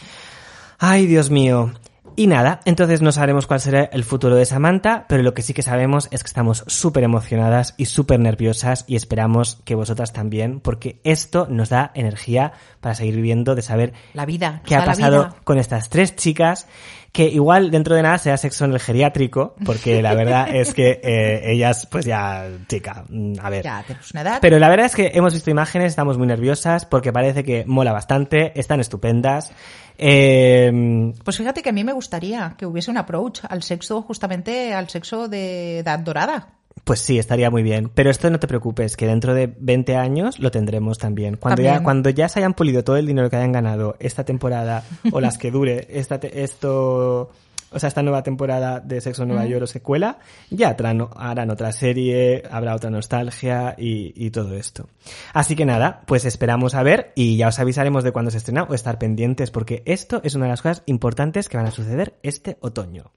Ay, Dios mío. Y nada, entonces no sabremos cuál será el futuro de Samantha, pero lo que sí que sabemos es que estamos súper emocionadas y súper nerviosas y esperamos que vosotras también, porque esto nos da energía para seguir viviendo, de saber La vida. qué ha pasado con estas tres chicas, que igual dentro de nada sea sexo en el geriátrico, porque la verdad es que eh, ellas, pues ya, chica, mm, a ver. Ya, tenemos una edad. Pero la verdad es que hemos visto imágenes, estamos muy nerviosas, porque parece que mola bastante, están estupendas. Eh, Pues fíjate que a mí me gustaría que hubiese un approach al sexo, justamente al sexo de edad dorada. Pues sí, estaría muy bien. Pero esto no te preocupes, que dentro de 20 años lo tendremos también. Cuando, Ya, cuando ya se hayan pulido todo el dinero que hayan ganado esta temporada o las que dure esta te- esto, o sea, esta nueva temporada de Sexo en Nueva York o secuela, ya traen- harán otra serie, habrá otra nostalgia y, y todo esto. Así que nada, pues esperamos a ver y ya os avisaremos de cuándo se estrena o estar pendientes porque esto es una de las cosas importantes que van a suceder este otoño.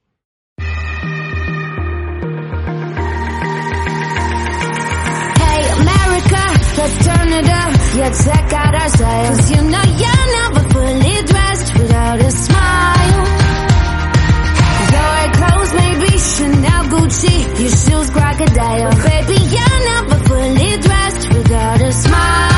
Hey America, let's turn it up. Yeah, check out our style. Cause you know you're never fully dressed without a smile. Chanel, Gucci, your shoes crocodile. Baby, you're never fully dressed without a smile.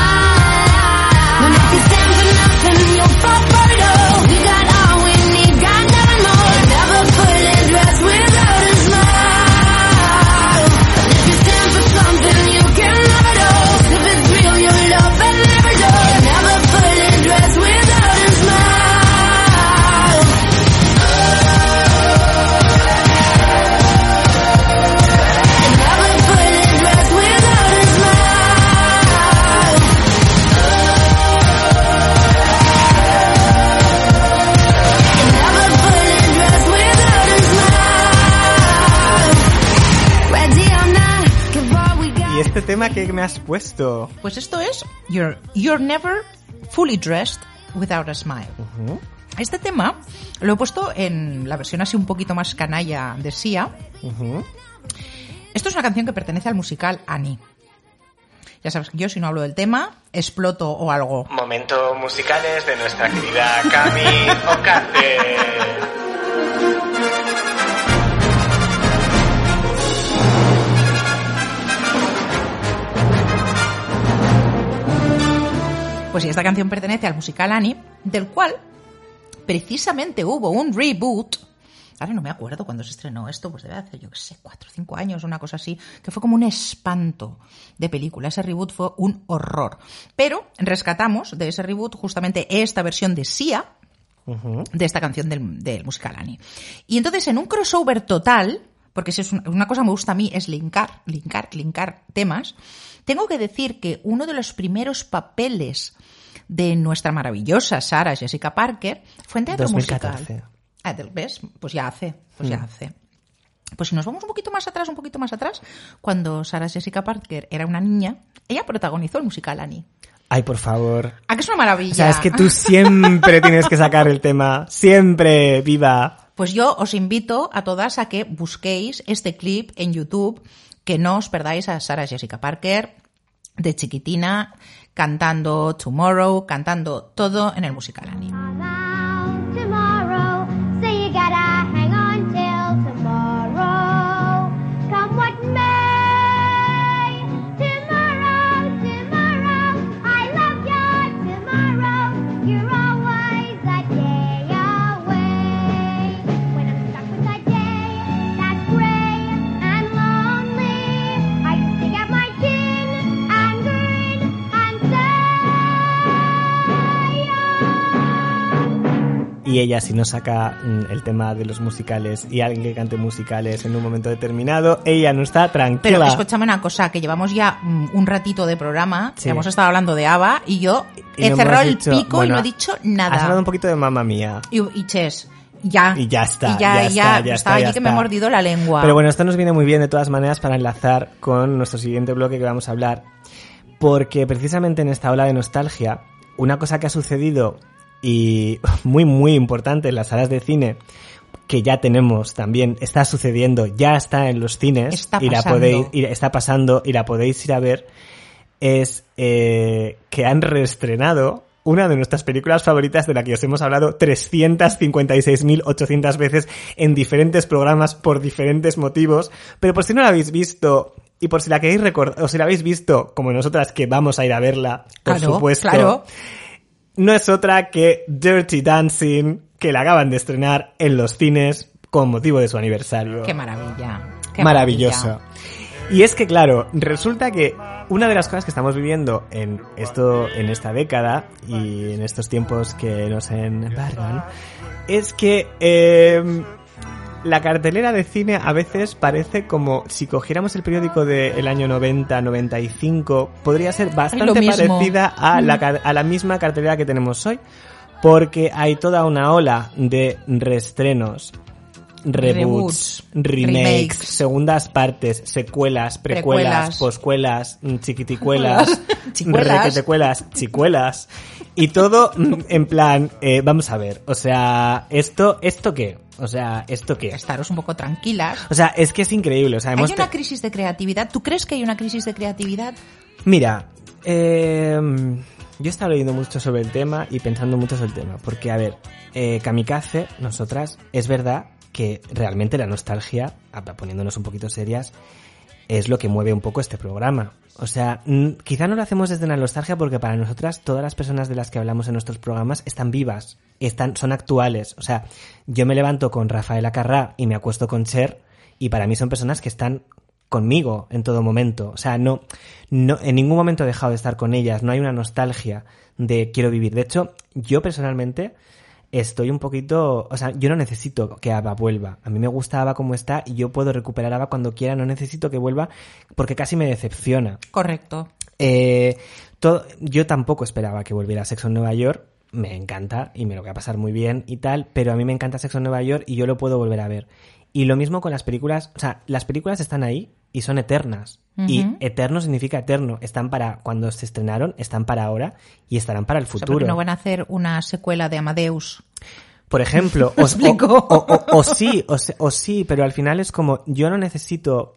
Tema que me has puesto? Pues esto es You're, you're Never Fully Dressed Without a Smile. Este tema lo he puesto en la versión así un poquito más canalla de Sia. Esto es una canción que pertenece al musical Annie. Ya sabes que yo si no hablo del tema, exploto o algo. Momentos musicales de nuestra querida Cami Ocate. Pues sí, esta canción pertenece al musical Annie, del cual precisamente hubo un reboot. Ahora no me acuerdo cuándo se estrenó esto, pues debe hacer, yo qué sé, cuatro o cinco años, una cosa así, que fue como un espanto de película. Ese reboot fue un horror. Pero rescatamos de ese reboot justamente esta versión de Sia, de esta canción del, del musical Annie. Y entonces en un crossover total, porque si es una, una cosa que me gusta a mí es linkar, linkar, linkar temas, tengo que decir que uno de los primeros papeles de nuestra maravillosa Sarah Jessica Parker fue en teatro 2014. musical. Ah, ¿te- ¿ves? Pues ya hace, pues ya hace. Pues si nos vamos un poquito más atrás, un poquito más atrás, cuando Sarah Jessica Parker era una niña, ella protagonizó el musical Annie. Ay, por favor. ¿A que es una maravilla? O sea, es que tú siempre tienes que sacar el tema. Siempre, viva. Pues yo os invito a todas a que busquéis este clip en YouTube, que no os perdáis a Sarah Jessica Parker de chiquitina cantando Tomorrow, cantando todo en el musical Annie. Y ella, si no saca mm, el tema de los musicales y alguien que cante musicales en un momento determinado, ella no está tranquila. Pero escúchame una cosa, que llevamos ya mm, un ratito de programa, Sí. hemos estado hablando de ABBA y yo Y he no cerrado el dicho- pico bueno, y no he dicho Has hablado nada. un poquito de mamá mía. Y, y Ches, ya. Y ya está, Y ya, ya ya, está, ya estaba allí que me he mordido la lengua. Pero bueno, esto nos viene muy bien de todas maneras para enlazar con nuestro siguiente bloque que vamos a hablar. Porque precisamente en esta ola de nostalgia, una cosa que ha sucedido y muy, muy importante en las salas de cine, que ya tenemos también, está sucediendo, ya está en los cines Está y la pasando. podéis, y está pasando y la podéis ir a ver, es eh, que han reestrenado una de nuestras películas favoritas de la que os hemos hablado 356.800 veces en diferentes programas por diferentes motivos, pero por si no la habéis visto y por si la queréis recordar, o si la habéis visto como nosotras que vamos a ir a verla, por Claro, supuesto, claro. No es otra que Dirty Dancing, que la acaban de estrenar en los cines con motivo de su aniversario. Qué maravilla. qué Maravilloso. maravilla. Y es que, claro, resulta que una de las cosas que estamos viviendo en esto, en esta década y en estos tiempos que nos embargan, es que eh, la cartelera de cine a veces parece como si cogiéramos el periódico del año 90-95, podría ser bastante parecida a la, a la misma cartelera que tenemos hoy. Porque hay toda una ola de reestrenos, reboots, remakes. segundas partes, secuelas, precuelas, Precuelas. poscuelas, mm, chiquiticuelas, Chicuelas. requetecuelas, chicuelas. Y todo mm, en plan, eh, vamos a ver, o sea, ¿esto, esto qué? O sea, ¿esto qué? Estaros un poco tranquilas. O sea, es que es increíble, o sea, ¿Hay hemos... una crisis de creatividad? ¿Tú crees que hay una crisis de creatividad? Mira, eh, yo he estado leyendo mucho sobre el tema y pensando mucho sobre el tema, porque a ver, eh, Kamikaze, nosotras, es verdad que realmente la nostalgia, poniéndonos un poquito serias, es lo que mueve un poco este programa. O sea, quizá no lo hacemos desde la nostalgia porque para nosotras todas las personas de las que hablamos en nuestros programas están vivas, están, son actuales. O sea, yo me levanto con Rafaela Carrá y me acuesto con Cher y para mí son personas que están conmigo en todo momento. O sea, no, no, en ningún momento he dejado de estar con ellas. No hay una nostalgia de quiero vivir. De hecho, yo personalmente estoy un poquito, o sea, yo no necesito que Ava vuelva. A mí me gusta Ava como está y yo puedo recuperar Ava cuando quiera. No necesito que vuelva porque casi me decepciona. Correcto. Eh, todo- yo tampoco esperaba que volviera Sexo en Nueva York. Me encanta y me lo voy a pasar muy bien y tal, pero a mí me encanta Sexo en Nueva York y yo lo puedo volver a ver. Y lo mismo con las películas, o sea, las películas están ahí y son eternas. Y eterno significa eterno. Están para cuando se estrenaron, están para ahora y estarán para el O sea, futuro. no van a hacer una secuela de Amadeus. Por ejemplo, o, explico? o- o- o- o sí, o sí, pero al final es como, yo no necesito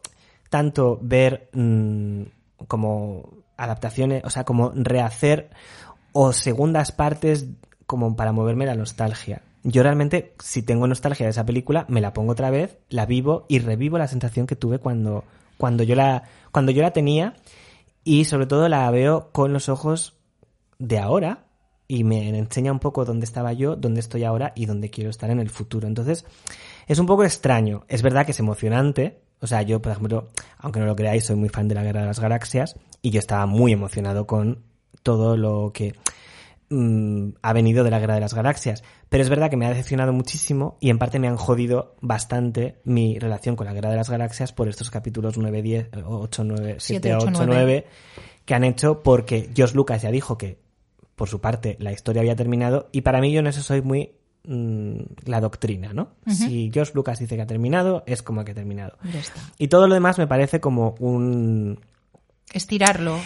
tanto ver mm, como adaptaciones, o sea, como rehacer o segundas partes como para moverme la nostalgia. Yo realmente, si tengo nostalgia de esa película, me la pongo otra vez, la vivo y revivo la sensación que tuve cuando, cuando yo la, cuando yo la tenía y sobre todo la veo con los ojos de ahora y me enseña un poco dónde estaba yo, dónde estoy ahora y dónde quiero estar en el futuro. Entonces, es un poco extraño. Es verdad que es emocionante. O sea, yo, por ejemplo, aunque no lo creáis, soy muy fan de la Guerra de las Galaxias y yo estaba muy emocionado con todo lo que mm, ha venido de la Guerra de las Galaxias. Pero es verdad que me ha decepcionado muchísimo y en parte me han jodido bastante mi relación con la Guerra de las Galaxias por estos capítulos 9, 10, 8, 9, 7, Siete, 8, ocho, 9 nueve. que han hecho porque Josh Lucas ya dijo que por su parte la historia había terminado y para mí yo en eso soy muy mm, la doctrina, ¿no? Si Josh Lucas dice que ha terminado, es como que ha terminado. Y todo lo demás me parece como un Estirarlo.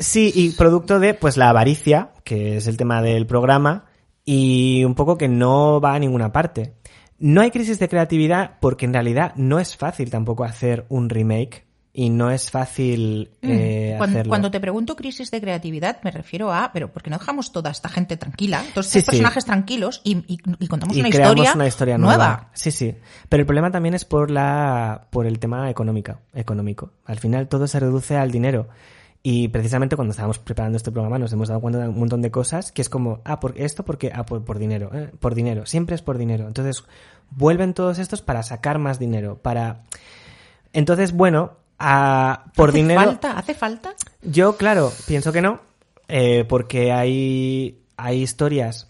Sí, y producto de pues la avaricia, que es el tema del programa, y un poco que no va a ninguna parte. No hay crisis de creatividad porque en realidad no es fácil tampoco hacer un remake y no es fácil eh, Mm. cuando, hacerlo. cuando te pregunto crisis de creatividad, me refiero a, pero ¿por qué no dejamos toda esta gente tranquila? Todos estos sí. personajes tranquilos y, y- y contamos y una creamos historia, una historia nueva. Sí, sí. Pero el problema también es por la por el tema económica, económico. Al final todo se reduce al dinero. Y precisamente cuando estábamos preparando este programa nos hemos dado cuenta de un montón de cosas que es como, ah, por esto porque, ah, por, por dinero, eh, por dinero, siempre es por dinero. Entonces, vuelven todos estos para sacar más dinero, para... Entonces, bueno, a, por ¿Hace dinero... falta? ¿Hace falta? Yo, claro, pienso que no, eh, porque hay, hay historias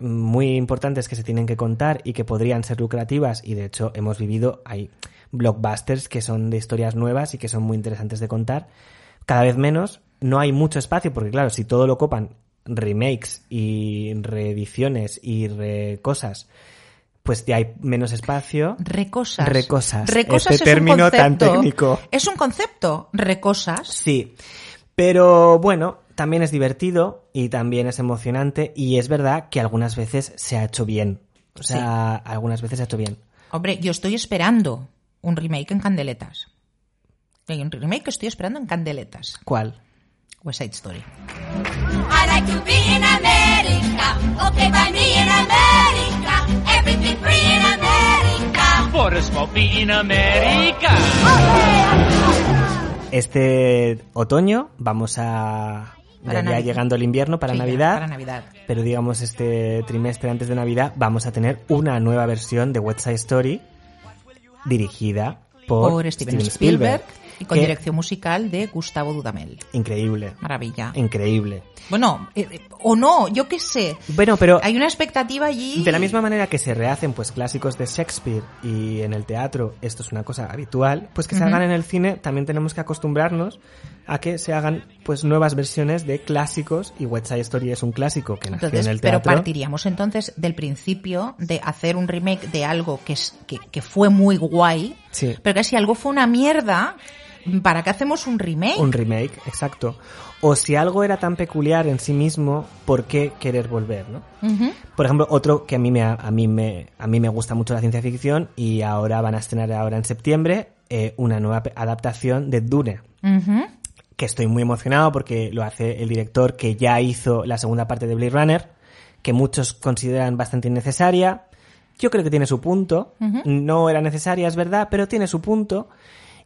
muy importantes que se tienen que contar y que podrían ser lucrativas y de hecho hemos vivido, hay blockbusters que son de historias nuevas y que son muy interesantes de contar. Cada vez menos, no hay mucho espacio porque claro, si todo lo copan remakes y reediciones y re cosas, pues ya hay menos espacio. Recosas. Recosas. Recosas Este es un término tan concepto. técnico. Es un concepto. Recosas. Sí, pero bueno, también es divertido y también es emocionante y es verdad que algunas veces se ha hecho bien. O sea, algunas veces se ha hecho bien. Hombre, yo estoy esperando un remake en Candeletas. Hay un remake que estoy esperando en Candeletas. ¿Cuál? West Side Story. I like to be in America. Okay, by me in America. Everything free in America. For a smoke in America. Este otoño vamos a... Ya llegando el invierno para Sí, ya, Navidad. para Navidad. Pero digamos este trimestre antes de Navidad vamos a tener una nueva versión de West Side Story dirigida por, Por Steven Spielberg, y con que- dirección musical de Gustavo Dudamel. Increíble. Maravilla. Increíble. Bueno, eh, eh, o no, yo qué sé. Bueno, pero Hay una expectativa allí. de la misma manera que se rehacen pues clásicos de Shakespeare y en el teatro esto es una cosa habitual, pues que se Ujú. hagan en el cine también tenemos que acostumbrarnos a que se hagan pues nuevas versiones de clásicos y West Side Story es un clásico que nació Entonces, en el pero teatro. partiríamos entonces del principio de hacer un remake de algo que, es, que, que fue muy guay, Sí. pero que si algo fue una mierda, ¿para qué hacemos un remake? Un remake, exacto. O si algo era tan peculiar en sí mismo, ¿por qué querer volver, no? Por ejemplo, otro que a mí me a mí me a mí me gusta mucho la ciencia ficción y ahora van a estrenar ahora en septiembre eh, una nueva adaptación de Dune, que estoy muy emocionado porque lo hace el director que ya hizo la segunda parte de Blade Runner, que muchos consideran bastante innecesaria. Yo creo que tiene su punto. No era necesaria, es verdad, pero tiene su punto.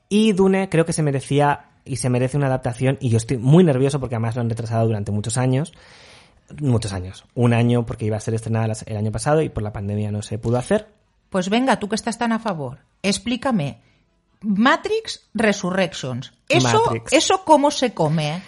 Y Dune creo que se merecía y se merece una adaptación y yo estoy muy nervioso porque además lo han retrasado durante muchos años. Muchos años. Un año porque iba a ser estrenada el año pasado y por la pandemia no se pudo hacer. Pues venga, tú que estás tan a favor, explícame. Matrix Resurrections. ¿Eso, Matrix. ¿eso cómo se come?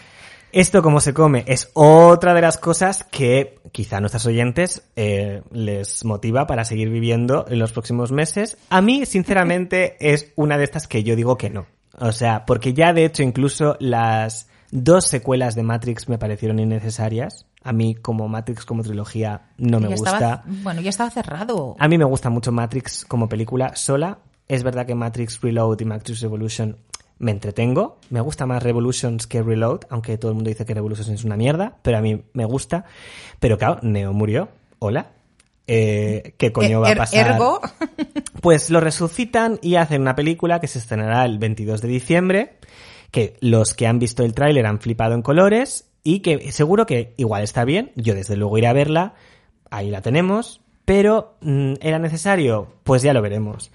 Esto como se come es otra de las cosas que quizá a nuestros oyentes eh, les motiva para seguir viviendo en los próximos meses. A mí, sinceramente, es una de estas que yo digo que no. O sea, porque ya de hecho incluso las dos secuelas de Matrix me parecieron innecesarias. A mí como Matrix como trilogía no me Ya gusta. estaba- bueno, ya estaba cerrado. A mí me gusta mucho Matrix como película sola. Es verdad que Matrix Reload y Matrix Revolution me entretengo. Me gusta más Revolutions que Reload, aunque todo el mundo dice que Revolutions es una mierda, pero a mí me gusta. Pero claro, Neo murió. Hola. Eh, ¿Qué coño va a Er- pasar? Ergo, Pues lo resucitan y hacen una película que se estrenará el 22 de diciembre, que los que han visto el tráiler han flipado en colores y que seguro que igual está bien, yo desde luego iré a verla, ahí la tenemos, pero mm, ¿era necesario? Pues ya lo veremos.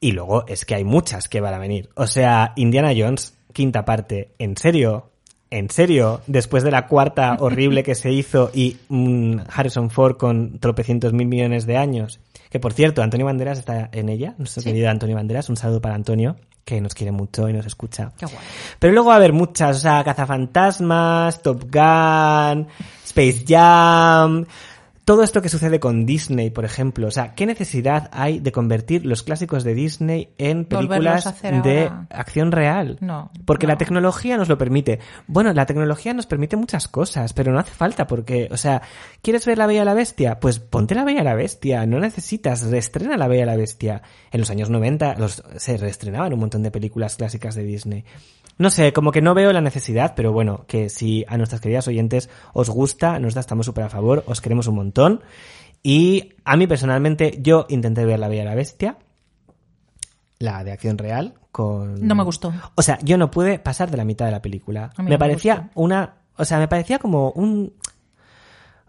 Y luego es que hay muchas que van a venir. O sea, Indiana Jones, quinta parte, ¿en serio? ¿En serio? Después de la cuarta horrible que se hizo y mm, Harrison Ford con tropecientos mil millones de años. Que por cierto, Antonio Banderas está en ella, nuestro Sí. querido Antonio Banderas. Un saludo para Antonio, que nos quiere mucho y nos escucha. Qué guay. Pero luego va a haber muchas, o sea, Cazafantasmas, Top Gun, Space Jam, todo esto que sucede con Disney, por ejemplo. O sea, ¿qué necesidad hay de convertir los clásicos de Disney en películas de ahora. acción real? No, Porque no. la tecnología nos lo permite. Bueno, la tecnología nos permite muchas cosas, pero no hace falta porque, o sea, ¿quieres ver La Bella y la Bestia? Pues ponte La Bella y la Bestia, no necesitas, reestrena La Bella y la Bestia. En los años 90 los, se reestrenaban un montón de películas clásicas de Disney. No sé, como que no veo la necesidad, pero bueno, que si a nuestras queridas oyentes os gusta, nos da, estamos súper a favor, os queremos un montón. Y a mí personalmente, yo intenté ver La Bella y la Bestia, la de acción real, con... No me gustó. O sea, yo no pude pasar de la mitad de la película. Me parecía gustó. una... O sea, me parecía como un...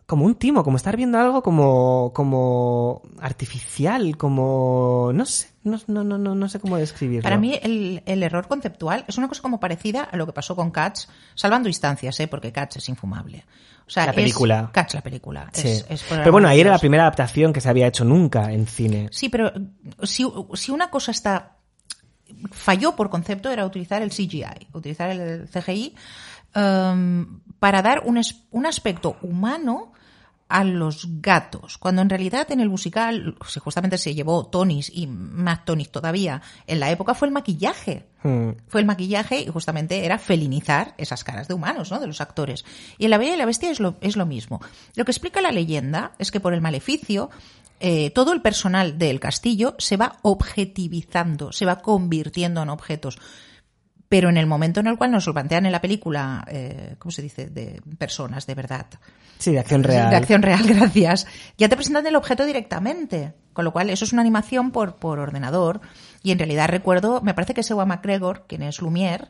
Como un timo, como estar viendo algo como... Como artificial, como... No sé, no, no, no, no, no sé cómo describirlo. Para mí el, el error conceptual es una cosa como parecida a lo que pasó con Cats, salvando instancias, ¿eh? porque Cats es infumable. O sea, La es- película. Cats, la película. Sí. Es- es Pero bueno, ahí era la primera adaptación que se había hecho nunca en cine. Sí, pero si, si una cosa está falló por concepto era utilizar el CGI, utilizar el CGI em, para dar un, es- un aspecto humano a los gatos, cuando en realidad en el musical, si justamente se llevó Tonis y más Tonis todavía, en la época fue el maquillaje. Hmm. Fue el maquillaje y justamente era felinizar esas caras de humanos, ¿no? De los actores. Y en La Bella y la Bestia es lo, es lo mismo. Lo que explica la leyenda es que por el maleficio, eh, todo el personal del castillo se va objetivizando, se va convirtiendo en objetos. Pero en el momento en el cual nos lo plantean en la película, eh, ¿cómo se dice? De personas, de verdad. Sí, de acción real. De acción real, gracias. Ya te presentan el objeto directamente. Con lo cual, eso es una animación por, por ordenador. Y en realidad recuerdo, me parece que es Ewan McGregor, quien es Lumière,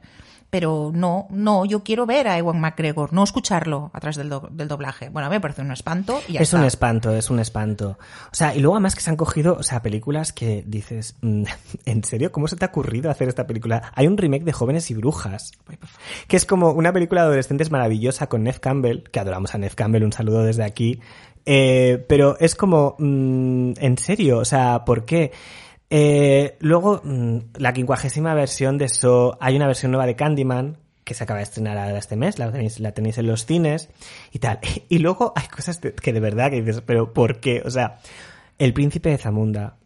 Pero no, no, yo quiero ver a Ewan McGregor, no escucharlo atrás del, do- del doblaje. Bueno, a mí me parece un espanto y ya es está. un espanto, es un espanto. O sea, y luego además que se han cogido, o sea, películas que dices, mm, ¿en serio? ¿Cómo se te ha ocurrido hacer esta película? Hay un remake de Jóvenes y Brujas, que es como una película de adolescentes maravillosa con Nev Campbell, que adoramos a Nev Campbell, un saludo desde aquí. Eh, pero es como, mm, ¿en serio? O sea, ¿por qué? Eh, luego, mm, la quincuagésima versión de eso, hay una versión nueva de Candyman, que se acaba de estrenar ahora este mes, la tenéis, la tenéis en los cines y tal. Y luego hay cosas que de verdad que dices, pero ¿por qué? O sea, el príncipe de Zamunda,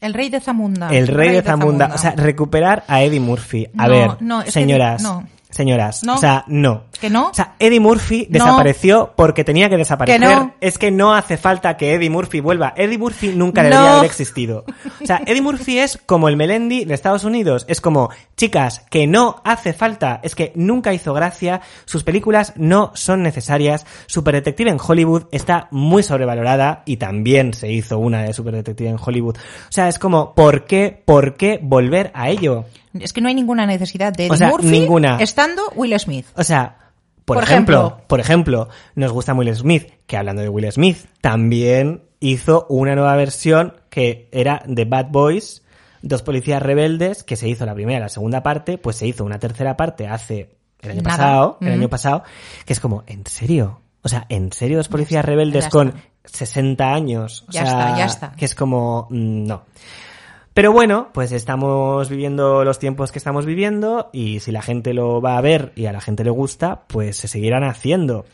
El rey de Zamunda. el rey, de, Zamunda. o sea, recuperar a Eddie Murphy. A No, ver, no, es que señoras, no. Señoras, No. o sea, no. ¿Que no? O sea, Eddie Murphy No. desapareció porque tenía que desaparecer. Que no. Es que no hace falta que Eddie Murphy vuelva. Eddie Murphy nunca debería haber existido. O sea, Eddie Murphy es como el Melendi de Estados Unidos. Es como, chicas, que no hace falta. Es que nunca hizo gracia. Sus películas no son necesarias. Super Detective en Hollywood está muy sobrevalorada y también se hizo una de Super Detective en Hollywood. O sea, es como, ¿por qué, por qué volver a ello? Es que no hay ninguna necesidad de O Eddie sea, Murphy ninguna. estando Will Smith. O sea, por, Por ejemplo, ejemplo. por ejemplo, nos gusta Will Smith, que hablando de Will Smith, también hizo una nueva versión que era de Bad Boys, dos policías rebeldes, que se hizo la primera y la segunda parte, pues se hizo una tercera parte hace el año Nada. pasado, el Ujú. año pasado, que es como, ¿en serio? O sea, ¿en serio dos policías rebeldes con está. 60 años? O Ya sea, está, ya está. Que es como, mm, no. Pero bueno, pues estamos viviendo los tiempos que estamos viviendo y si la gente lo va a ver y a la gente le gusta, pues se seguirán haciendo.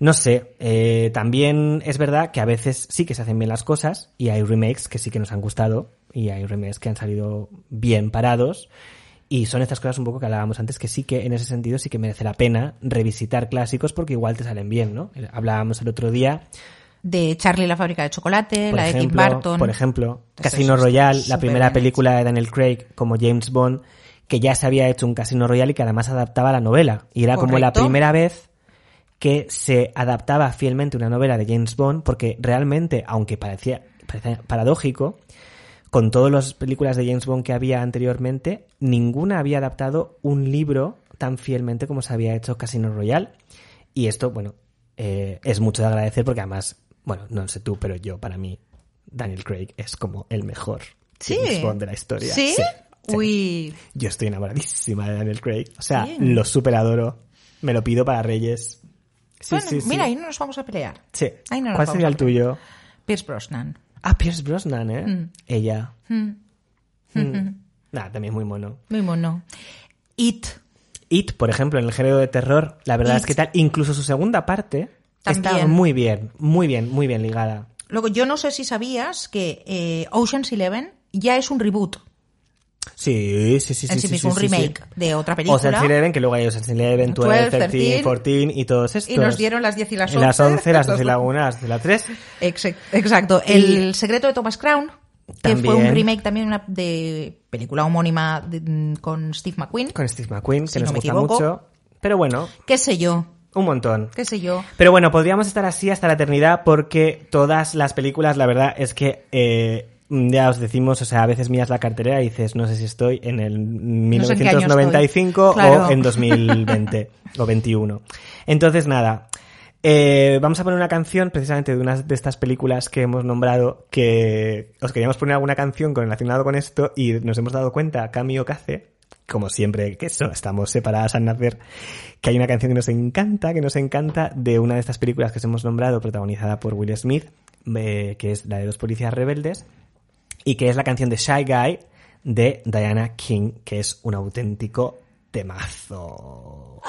No sé, eh, también es verdad que a veces sí que se hacen bien las cosas y hay remakes que sí que nos han gustado y hay remakes que han salido bien parados y son estas cosas un poco que hablábamos antes que sí que en ese sentido sí que merece la pena revisitar clásicos porque igual te salen bien, ¿no? Hablábamos el otro día De Charlie la fábrica de chocolate, por la de Tim Burton. Por ejemplo, Casino Royale, la primera película de Daniel Craig como James Bond, que ya se había hecho un Casino Royale y que además adaptaba la novela. Y era como la primera vez que se adaptaba fielmente una novela de James Bond, porque realmente, aunque parecía, parecía paradójico, con todas las películas de James Bond que había anteriormente, ninguna había adaptado un libro tan fielmente como se había hecho Casino Royale. Y esto, bueno, eh, es mucho de agradecer porque además, bueno, no sé tú, pero yo, para mí, Daniel Craig es como el mejor Sí. James Bond de la historia. ¿Sí? sí. Uy, Yo estoy enamoradísima de Daniel Craig. O sea, lo super adoro. Me lo pido para Reyes. Sí, bueno, sí, mira, ahí no nos vamos a pelear. Sí. ahí no nos ¿Cuál vamos sería el tuyo? Pierce Brosnan. Ah, Pierce Brosnan, ¿eh? Mm. Ella. Mm, Mm. Nah, también muy mono. Muy mono. It. It, por ejemplo, en el género de terror, la verdad It. es que tal, incluso su segunda parte está También. muy bien, muy bien, muy bien ligada. Luego, yo no sé si sabías que eh, Ocean's Eleven ya es un reboot. Sí, sí, sí, sí. en sí, sí, mismo, sí, un sí, remake de otra película. Ocean's Eleven, que luego hay Ocean's Eleven, 12, 12, 13, 13, 14 y todos estos. Y nos dieron las 10 y las 11. Las 11, las 12 y la 1, las 12 y la 3. Ex- Exacto. El secreto de Thomas Crown, que fue También. un remake también una- de película homónima de- con Steve McQueen. Con Steve McQueen, que Si nos no me gusta equivoco. mucho. Pero bueno, ¿Qué sé yo? Un montón. ¿Qué sé yo? Pero bueno, podríamos estar así hasta la eternidad porque todas las películas, la verdad es que eh, ya os decimos, o sea, a veces miras la cartelera y dices, no sé si estoy en el No sé en qué año 1995 estoy. Claro. o en 2020 o 21. Entonces, nada. eh, vamos a poner una canción precisamente de una de estas películas que hemos nombrado que os queríamos poner alguna canción con relacionado con esto y nos hemos dado cuenta, Cami Ocace, como siempre que eso, estamos separadas al nacer, que hay una canción que nos encanta, que nos encanta, de una de estas películas que os hemos nombrado, protagonizada por Will Smith, eh, que es la de dos policías rebeldes, y que es la canción de Shy Guy de Diana King, que es un auténtico temazo.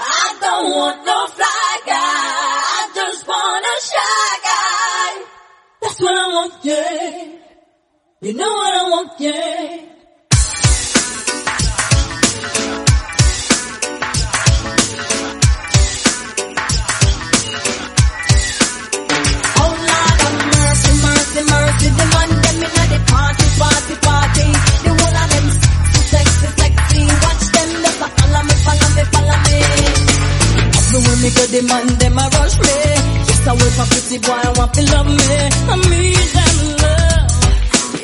You. the man inna party, party, party. Sexy, sexy. Watch them, they follow me, follow me, follow me. Me go, the man a rush me. I wait for pretty boy, I want to love me. I need love.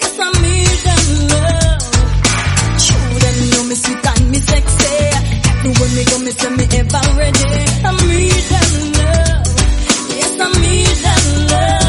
Yes, I need love. Show them know me sweet and me sexy. Me go, me me need love. Yes, I need love.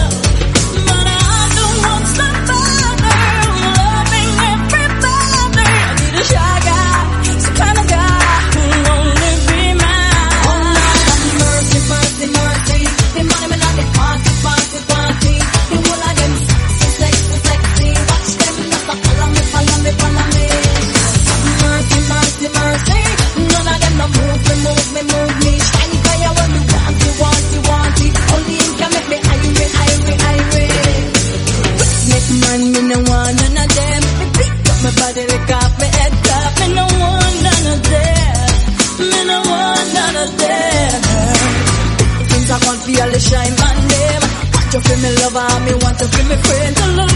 feel the shine my name. Want to feel me lover, me want to feel me friend alone.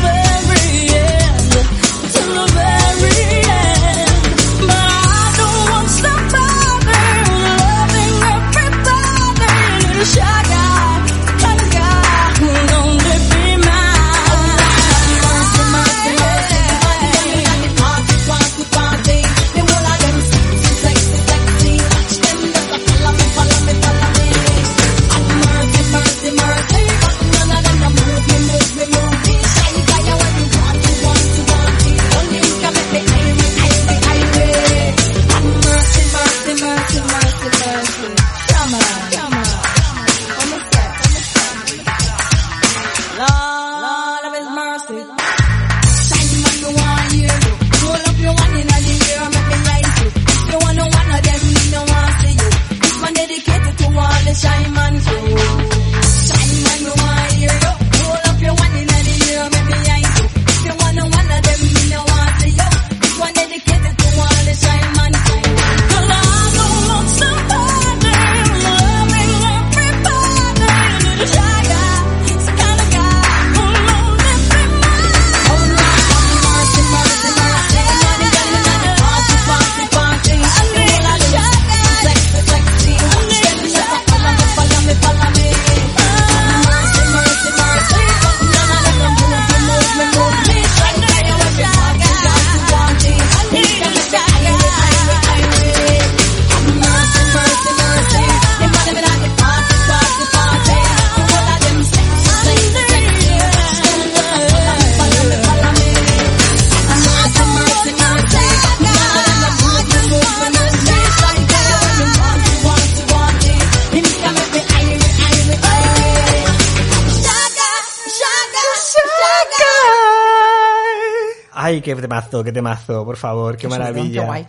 Temazo, qué temazo, por favor, qué, maravilla. Qué guay.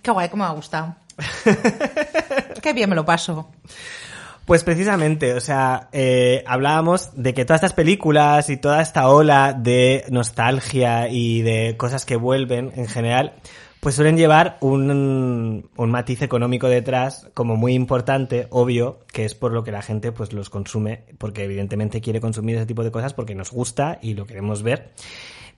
Qué guay, cómo me ha gustado. qué bien me lo paso. Pues precisamente, o sea, eh, hablábamos de que todas estas películas y toda esta ola de nostalgia y de cosas que vuelven en general, pues suelen llevar un, un matiz económico detrás como muy importante, obvio, que es por lo que la gente pues los consume, porque evidentemente quiere consumir ese tipo de cosas porque nos gusta y lo queremos ver.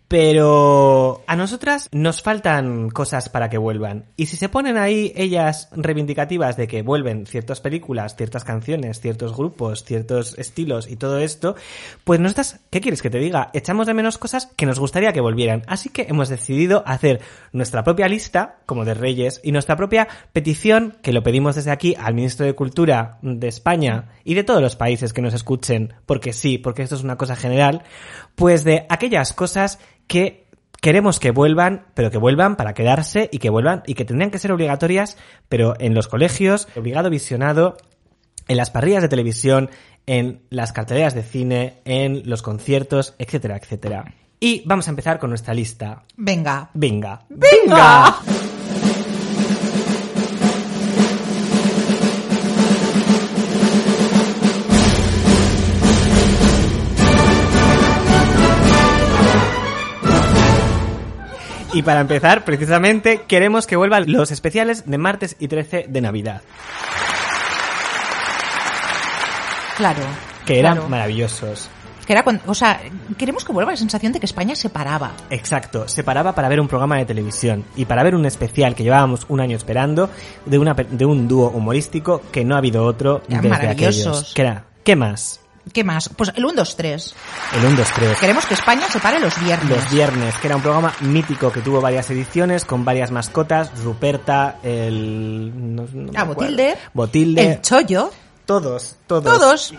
Pero a nosotras nos faltan cosas para que vuelvan. Y si se ponen ahí ellas reivindicativas de que vuelven ciertas películas, ciertas canciones, ciertos grupos, ciertos estilos y todo esto, pues nosotras, ¿qué quieres que te diga? Echamos de menos cosas que nos gustaría que volvieran. Así que hemos decidido hacer nuestra propia lista, como de Reyes, y nuestra propia petición, que lo pedimos desde aquí al Ministro de Cultura de España y de todos los países que nos escuchen, porque sí, porque esto es una cosa general, pues de aquellas cosas que queremos que vuelvan, pero que vuelvan para quedarse y que vuelvan y que tendrían que ser obligatorias, pero en los colegios, obligado visionado, en las parrillas de televisión, en las carteleras de cine, en los conciertos, etcétera, etcétera. Y vamos a empezar con nuestra lista. Venga. Venga. ¡Venga! Y para empezar, precisamente, queremos que vuelvan los especiales de martes y 13 de Navidad, Claro. que eran claro. maravillosos. Que era cuando, o sea, queremos que vuelva la sensación de que España se paraba. Exacto, se paraba para ver un programa de televisión y para ver un especial que llevábamos un año esperando de, una, de un dúo humorístico que no ha habido otro Eran desde maravillosos. aquellos. ¿Qué era? ¿Qué más? ¿Qué más? Pues el 1, 2, 3. El 1, 2, 3. Queremos que España se pare los viernes. Los viernes, que era un programa mítico que tuvo varias ediciones con varias mascotas, Ruperta, el... no- Ah. Botilde. Botilde. El chollo. Todos, todos. Todos.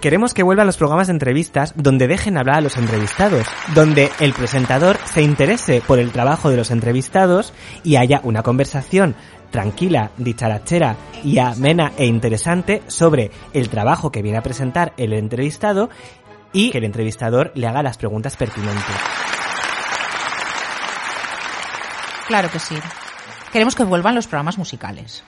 Queremos que vuelvan los programas de entrevistas donde dejen hablar a los entrevistados, donde el presentador se interese por el trabajo de los entrevistados y haya una conversación tranquila, dicharachera y amena e interesante sobre el trabajo que viene a presentar el entrevistado y que el entrevistador le haga las preguntas pertinentes. Claro que sí. Queremos que vuelvan los programas musicales.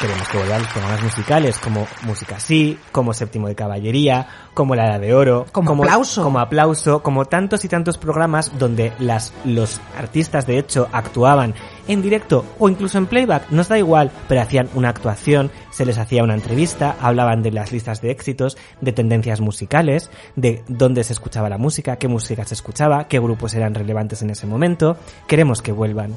Queremos que vuelvan los programas musicales como Música Sí, como Séptimo de Caballería, como La Edad de Oro, Como Aplauso. como Aplauso, como tantos y tantos programas donde las, los artistas de hecho actuaban en directo o incluso en playback, nos da igual, pero hacían una actuación, se les hacía una entrevista, hablaban de las listas de éxitos, de tendencias musicales, de dónde se escuchaba la música, qué música se escuchaba, qué grupos eran relevantes en ese momento. Queremos que vuelvan.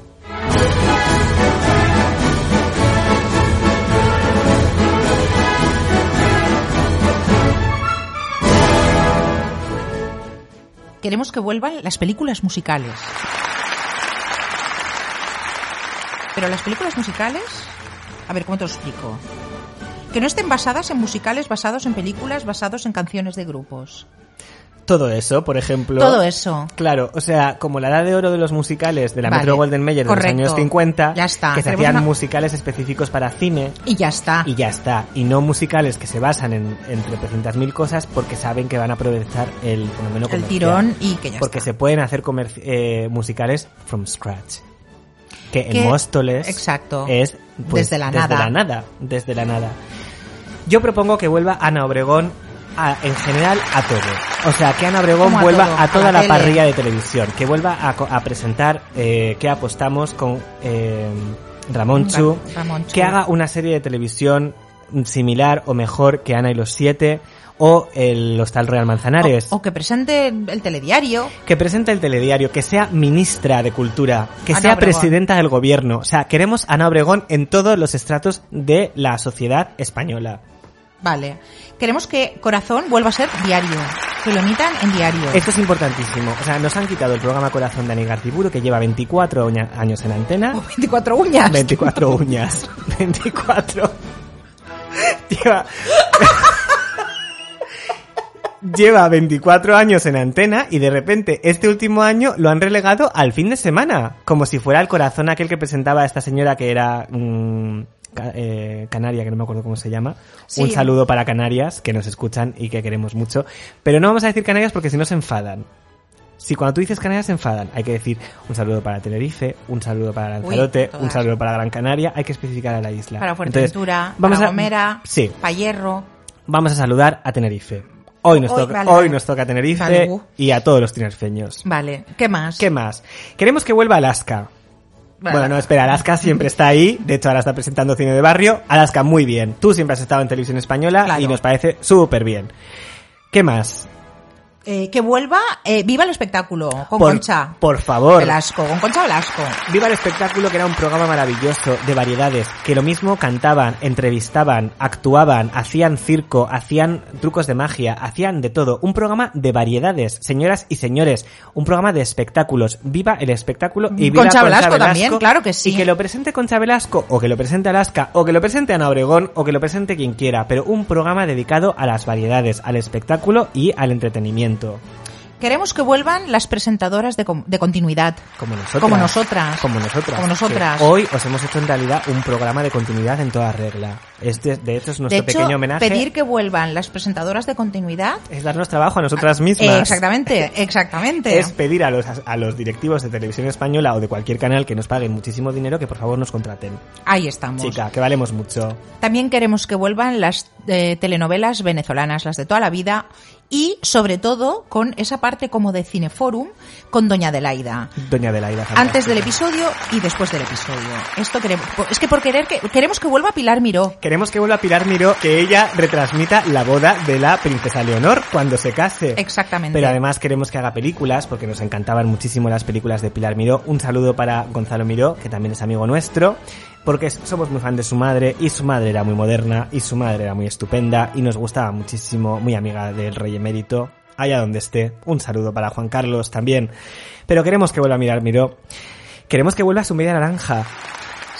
Queremos que vuelvan las películas musicales. Pero las películas musicales, a ver, ¿cómo te lo explico? Que no estén basadas en musicales, basados en películas, basados en canciones de grupos. Todo eso, por ejemplo. Todo eso. Claro, o sea, como la edad de oro de los musicales de la Vale, Metro Golden Mayer de los años 50, Ya está, que se hacían una- musicales específicos para cine Y ya está. y ya está, y no musicales que se basan en, en tropecientas mil cosas porque saben que van a aprovechar el fenómeno El comercial. tirón y que ya Porque está. se pueden hacer eh, musicales from scratch. Que Que- en Móstoles exacto. es pues, Desde la desde nada. la nada, desde la nada. Yo propongo que vuelva Ana Obregón a- en general a todo. O sea, que Ana Obregón ¿Cómo a vuelva todo? a A toda la parrilla de televisión, que vuelva a, a presentar eh, que apostamos con eh, Ramonchu, Ra- Ramonchu. que haga una serie de televisión similar o mejor que Ana y los siete o el Hostal Real Manzanares. O, o que presente el telediario. Que presente el telediario, que sea ministra de Cultura, que Ana sea Obregón. presidenta del gobierno. O sea, queremos a Ana Obregón en todos los estratos de la sociedad española. Vale. Queremos que Corazón vuelva a ser diario. Que lo emitan en diario. Esto es importantísimo. O sea, nos han quitado el programa Corazón de Ani Gartiburu, que lleva 24 uña- años en antena. O 24 uñas. 24 uñas. 24. Lleva. Lleva 24 años en antena y de repente este último año lo han relegado al fin de semana. Como si fuera el corazón aquel que presentaba a esta señora que era. mm, eh, canaria, que no me acuerdo cómo se llama. Sí. Un saludo para Canarias, que nos escuchan y que queremos mucho. Pero no vamos a decir Canarias porque si no se enfadan. Si cuando tú dices Canarias se enfadan, hay que decir un saludo para Tenerife, un saludo para Lanzarote, un saludo para Gran Canaria, hay que especificar a la isla. Para Entonces, Fuerteventura, vamos para a- Gomera, Sí, para Hierro. vamos a saludar a Tenerife. Hoy nos, Hoy, toca, vale, hoy vale. nos toca Tenerife Vale, y a todos los tinerfeños. Vale, ¿qué más? ¿Qué más? Queremos que vuelva Alaska. Bueno, no, espera, Alaska siempre está ahí. De hecho, ahora está presentando cine de barrio. Alaska, muy bien. Tú siempre has estado en televisión española Claro. y nos parece súper bien. ¿Qué más? Eh, que vuelva, eh, viva el espectáculo, con por, Concha Por favor. Velasco, con Concha Velasco. Viva el espectáculo, que era un programa maravilloso de variedades, que lo mismo cantaban, entrevistaban, actuaban, hacían circo, hacían trucos de magia, hacían de todo. Un programa de variedades, señoras y señores. Un programa de espectáculos. Viva el espectáculo y viva Concha Velasco también, claro que sí. Y que lo presente Concha Velasco, o que lo presente Alaska, o que lo presente Ana Obregón, o que lo presente quien quiera. Pero un programa dedicado a las variedades, al espectáculo y al entretenimiento. Queremos que vuelvan las presentadoras de, com- de continuidad. Como nosotras. Como nosotras. Como nosotras. Como nosotras. Que Hoy os hemos hecho en realidad un programa de continuidad en toda regla. Este, de hecho, es nuestro de hecho, pequeño homenaje. pedir que vuelvan las presentadoras de continuidad. Es darnos trabajo a nosotras mismas. Eh, exactamente, exactamente. Es pedir a los, a los directivos de televisión española o de cualquier canal que nos paguen muchísimo dinero que por favor nos contraten. Ahí estamos. Chica, que valemos mucho. También queremos que vuelvan las eh, telenovelas venezolanas, las de toda la vida, y sobre todo con esa parte como de Cineforum con Doña Adelaida. Doña Adelaida. Antes del fantástica. episodio y después del episodio. Esto queremos. Es que por querer que queremos que vuelva Pilar Miró. Queremos que vuelva Pilar Miró, que ella retransmita la boda de la princesa Leonor cuando se case. Exactamente. Pero además queremos que haga películas, porque nos encantaban muchísimo las películas de Pilar Miró. Un saludo para Gonzalo Miró, que también es amigo nuestro, porque somos muy fan de su madre, y su madre era muy moderna, y su madre era muy estupenda, y nos gustaba muchísimo, muy amiga del rey emérito, allá donde esté. Un saludo para Juan Carlos también. Pero queremos que vuelva a mirar Miró. Queremos que vuelva a su media naranja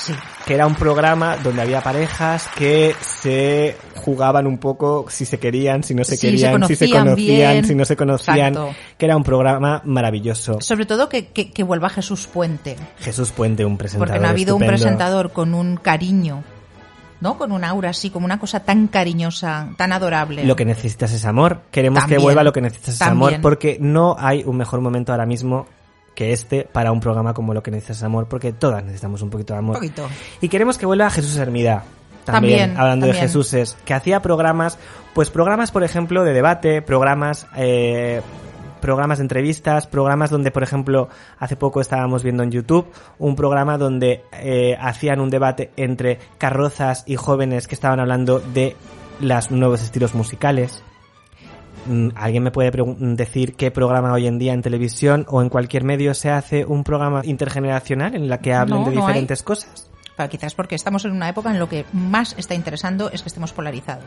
Sí. que era un programa donde había parejas que se jugaban un poco si se querían, si no se querían, si se conocían bien. si no se conocían, Exacto. que era un programa maravilloso. Sobre todo que, que, que vuelva Jesús Puente. Jesús Puente, un presentador Porque no ha habido un presentador con un cariño, ¿no? Con un aura así, como una cosa tan cariñosa, tan adorable. Lo que necesitas es amor. Queremos También. que vuelva lo que necesitas es amor, porque no hay un mejor momento ahora mismo que este para un programa como lo que necesitas es amor, porque todas necesitamos un poquito de amor. Un poquito. Y queremos que vuelva Jesús Hermida. También, También, hablando de también. Jesuses, que hacía programas, pues programas, por ejemplo, de debate, programas, eh, programas de entrevistas, programas donde, por ejemplo, hace poco estábamos viendo en YouTube un programa donde eh, hacían un debate entre carrozas y jóvenes que estaban hablando de los nuevos estilos musicales. Mm, ¿Alguien me puede pregun- decir qué programa hoy en día en televisión o en cualquier medio se hace un programa intergeneracional en la que hablen No, de no diferentes cosas? Pero quizás porque estamos en una época en lo que más está interesando es que estemos polarizados.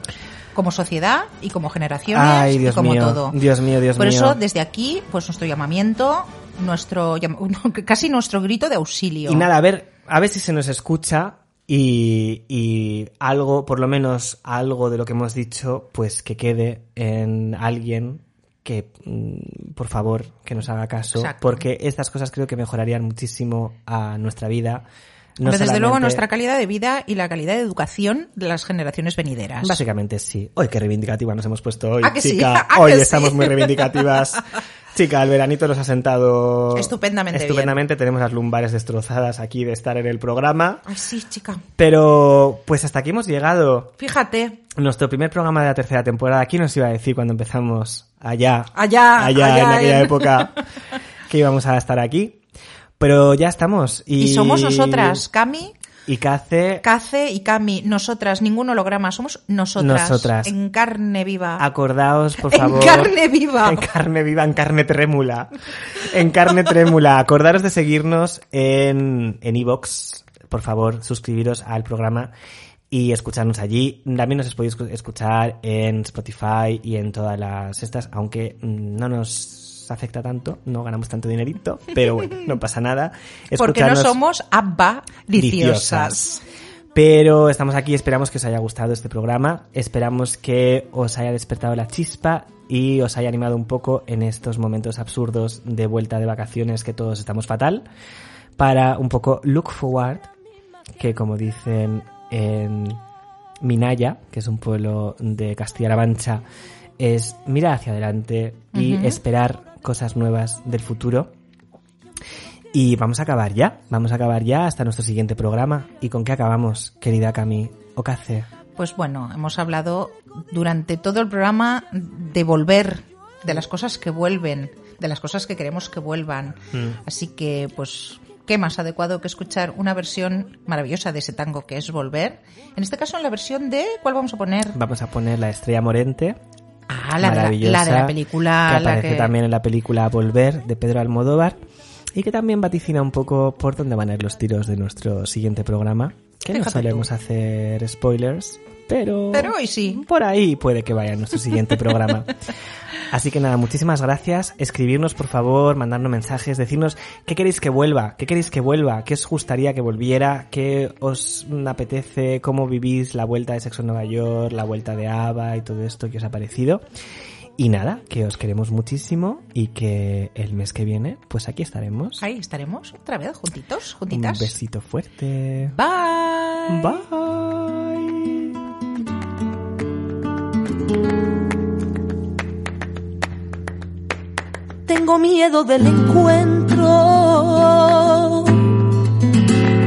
Como sociedad y como generaciones Ay, Dios y como mío. todo. Dios mío, Dios Por mío. eso, desde aquí, pues nuestro llamamiento, nuestro casi nuestro grito de auxilio. Y nada, a ver, a ver si se nos escucha y, y algo, por lo menos algo de lo que hemos dicho, pues que quede en alguien que, mm, por favor, que nos haga caso, Exacto. porque estas cosas creo que mejorarían muchísimo a nuestra vida. No Hombre, desde luego nuestra calidad de vida y la calidad de educación de las generaciones venideras. Básicamente sí. Hoy qué reivindicativa nos hemos puesto hoy, chica. ¿A que Hoy sí? estamos muy reivindicativas. Chica, el veranito nos ha sentado Estupendamente bien. Estupendamente, tenemos las lumbares destrozadas aquí de estar en el programa. Ay, sí, chica. Pero, pues hasta aquí hemos llegado. Fíjate. Nuestro primer programa de la tercera temporada. ¿Quién nos iba a decir cuando empezamos allá? Allá, Allá, allá en aquella en- época que íbamos a estar aquí. Pero ya estamos. Y, Y somos nosotras, Cami, Y Cace, Cace y Cami. Nosotras, ningún holograma, somos nosotras. Nosotras. En carne viva. acordaos, por En favor. carne viva. En carne viva, en carne trémula. En carne trémula. Acordaros de seguirnos en en iVoox. por favor, suscribiros al programa y escucharnos allí. También nos podéis escu- escuchar en Spotify y en todas las estas, aunque no nos afecta tanto, no ganamos tanto dinerito, pero bueno, no pasa nada. Porque no somos liciosas. Pero estamos aquí, esperamos que os haya gustado este programa, esperamos que os haya despertado la chispa y os haya animado un poco en estos momentos absurdos de vuelta de vacaciones que todos estamos fatal, para un poco look forward, que como dicen en Minaya, que es un pueblo de Castilla-La Mancha, es mirar hacia adelante y esperar cosas nuevas del futuro. Y vamos a acabar ya, vamos a acabar ya hasta nuestro siguiente programa. ¿Y con qué acabamos, querida Cami Ocace? Pues bueno, hemos hablado durante todo el programa de volver, de las cosas que vuelven, de las cosas que queremos que vuelvan. Así que, pues, qué más adecuado que escuchar una versión maravillosa de ese tango que es Volver. En este caso, en la versión de, ¿cuál vamos a poner? Vamos a poner la estrella morente. Ah, la, de la, maravillosa, la de la película. que la aparece que- también en la película Volver de Pedro Almodóvar y que también vaticina un poco por dónde van a ir los tiros de nuestro siguiente programa. Que no solemos tú. hacer spoilers, pero, Pero hoy sí. por ahí puede que vaya nuestro siguiente programa. Así que nada, muchísimas gracias. Escribirnos, por favor, mandarnos mensajes, decirnos qué queréis que vuelva, qué queréis que vuelva, qué os gustaría que volviera, qué os apetece, cómo vivís la vuelta de Sexo en Nueva York, la vuelta de ABBA y todo esto que os ha parecido. Y nada, que os queremos muchísimo y que el mes que viene, pues aquí estaremos. Ahí estaremos otra vez, juntitos, Un juntitas. besito fuerte. Bye. Bye. Tengo miedo del encuentro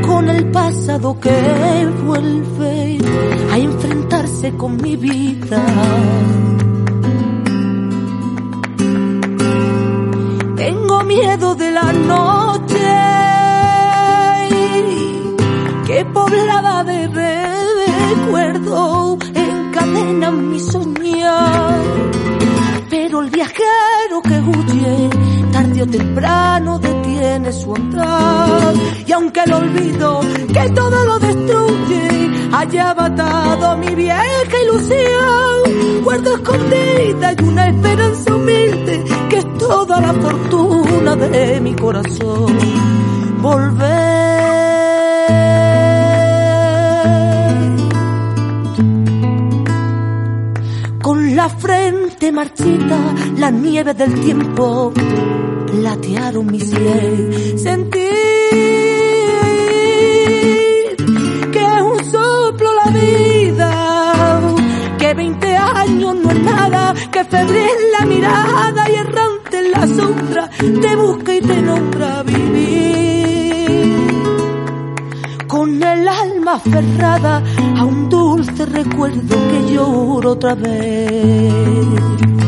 con el pasado que vuelve a enfrentarse con mi vida. Tengo miedo de la noche que poblada de recuerdo encadena mi soñar. Pero el viajero que huye, tarde o temprano detiene su andar. Y aunque el olvido que todo lo destruye, haya matado mi vieja ilusión, guardo escondida y una esperanza humilde que es toda la fortuna de mi corazón. Volver la frente marchita, la nieve del tiempo platearon mis pies. Sentir que es un soplo la vida, que 20 años no es nada, que febril la mirada y errante en la sombra te busca y te nombra vivir el alma aferrada a un dulce recuerdo que lloro otra vez.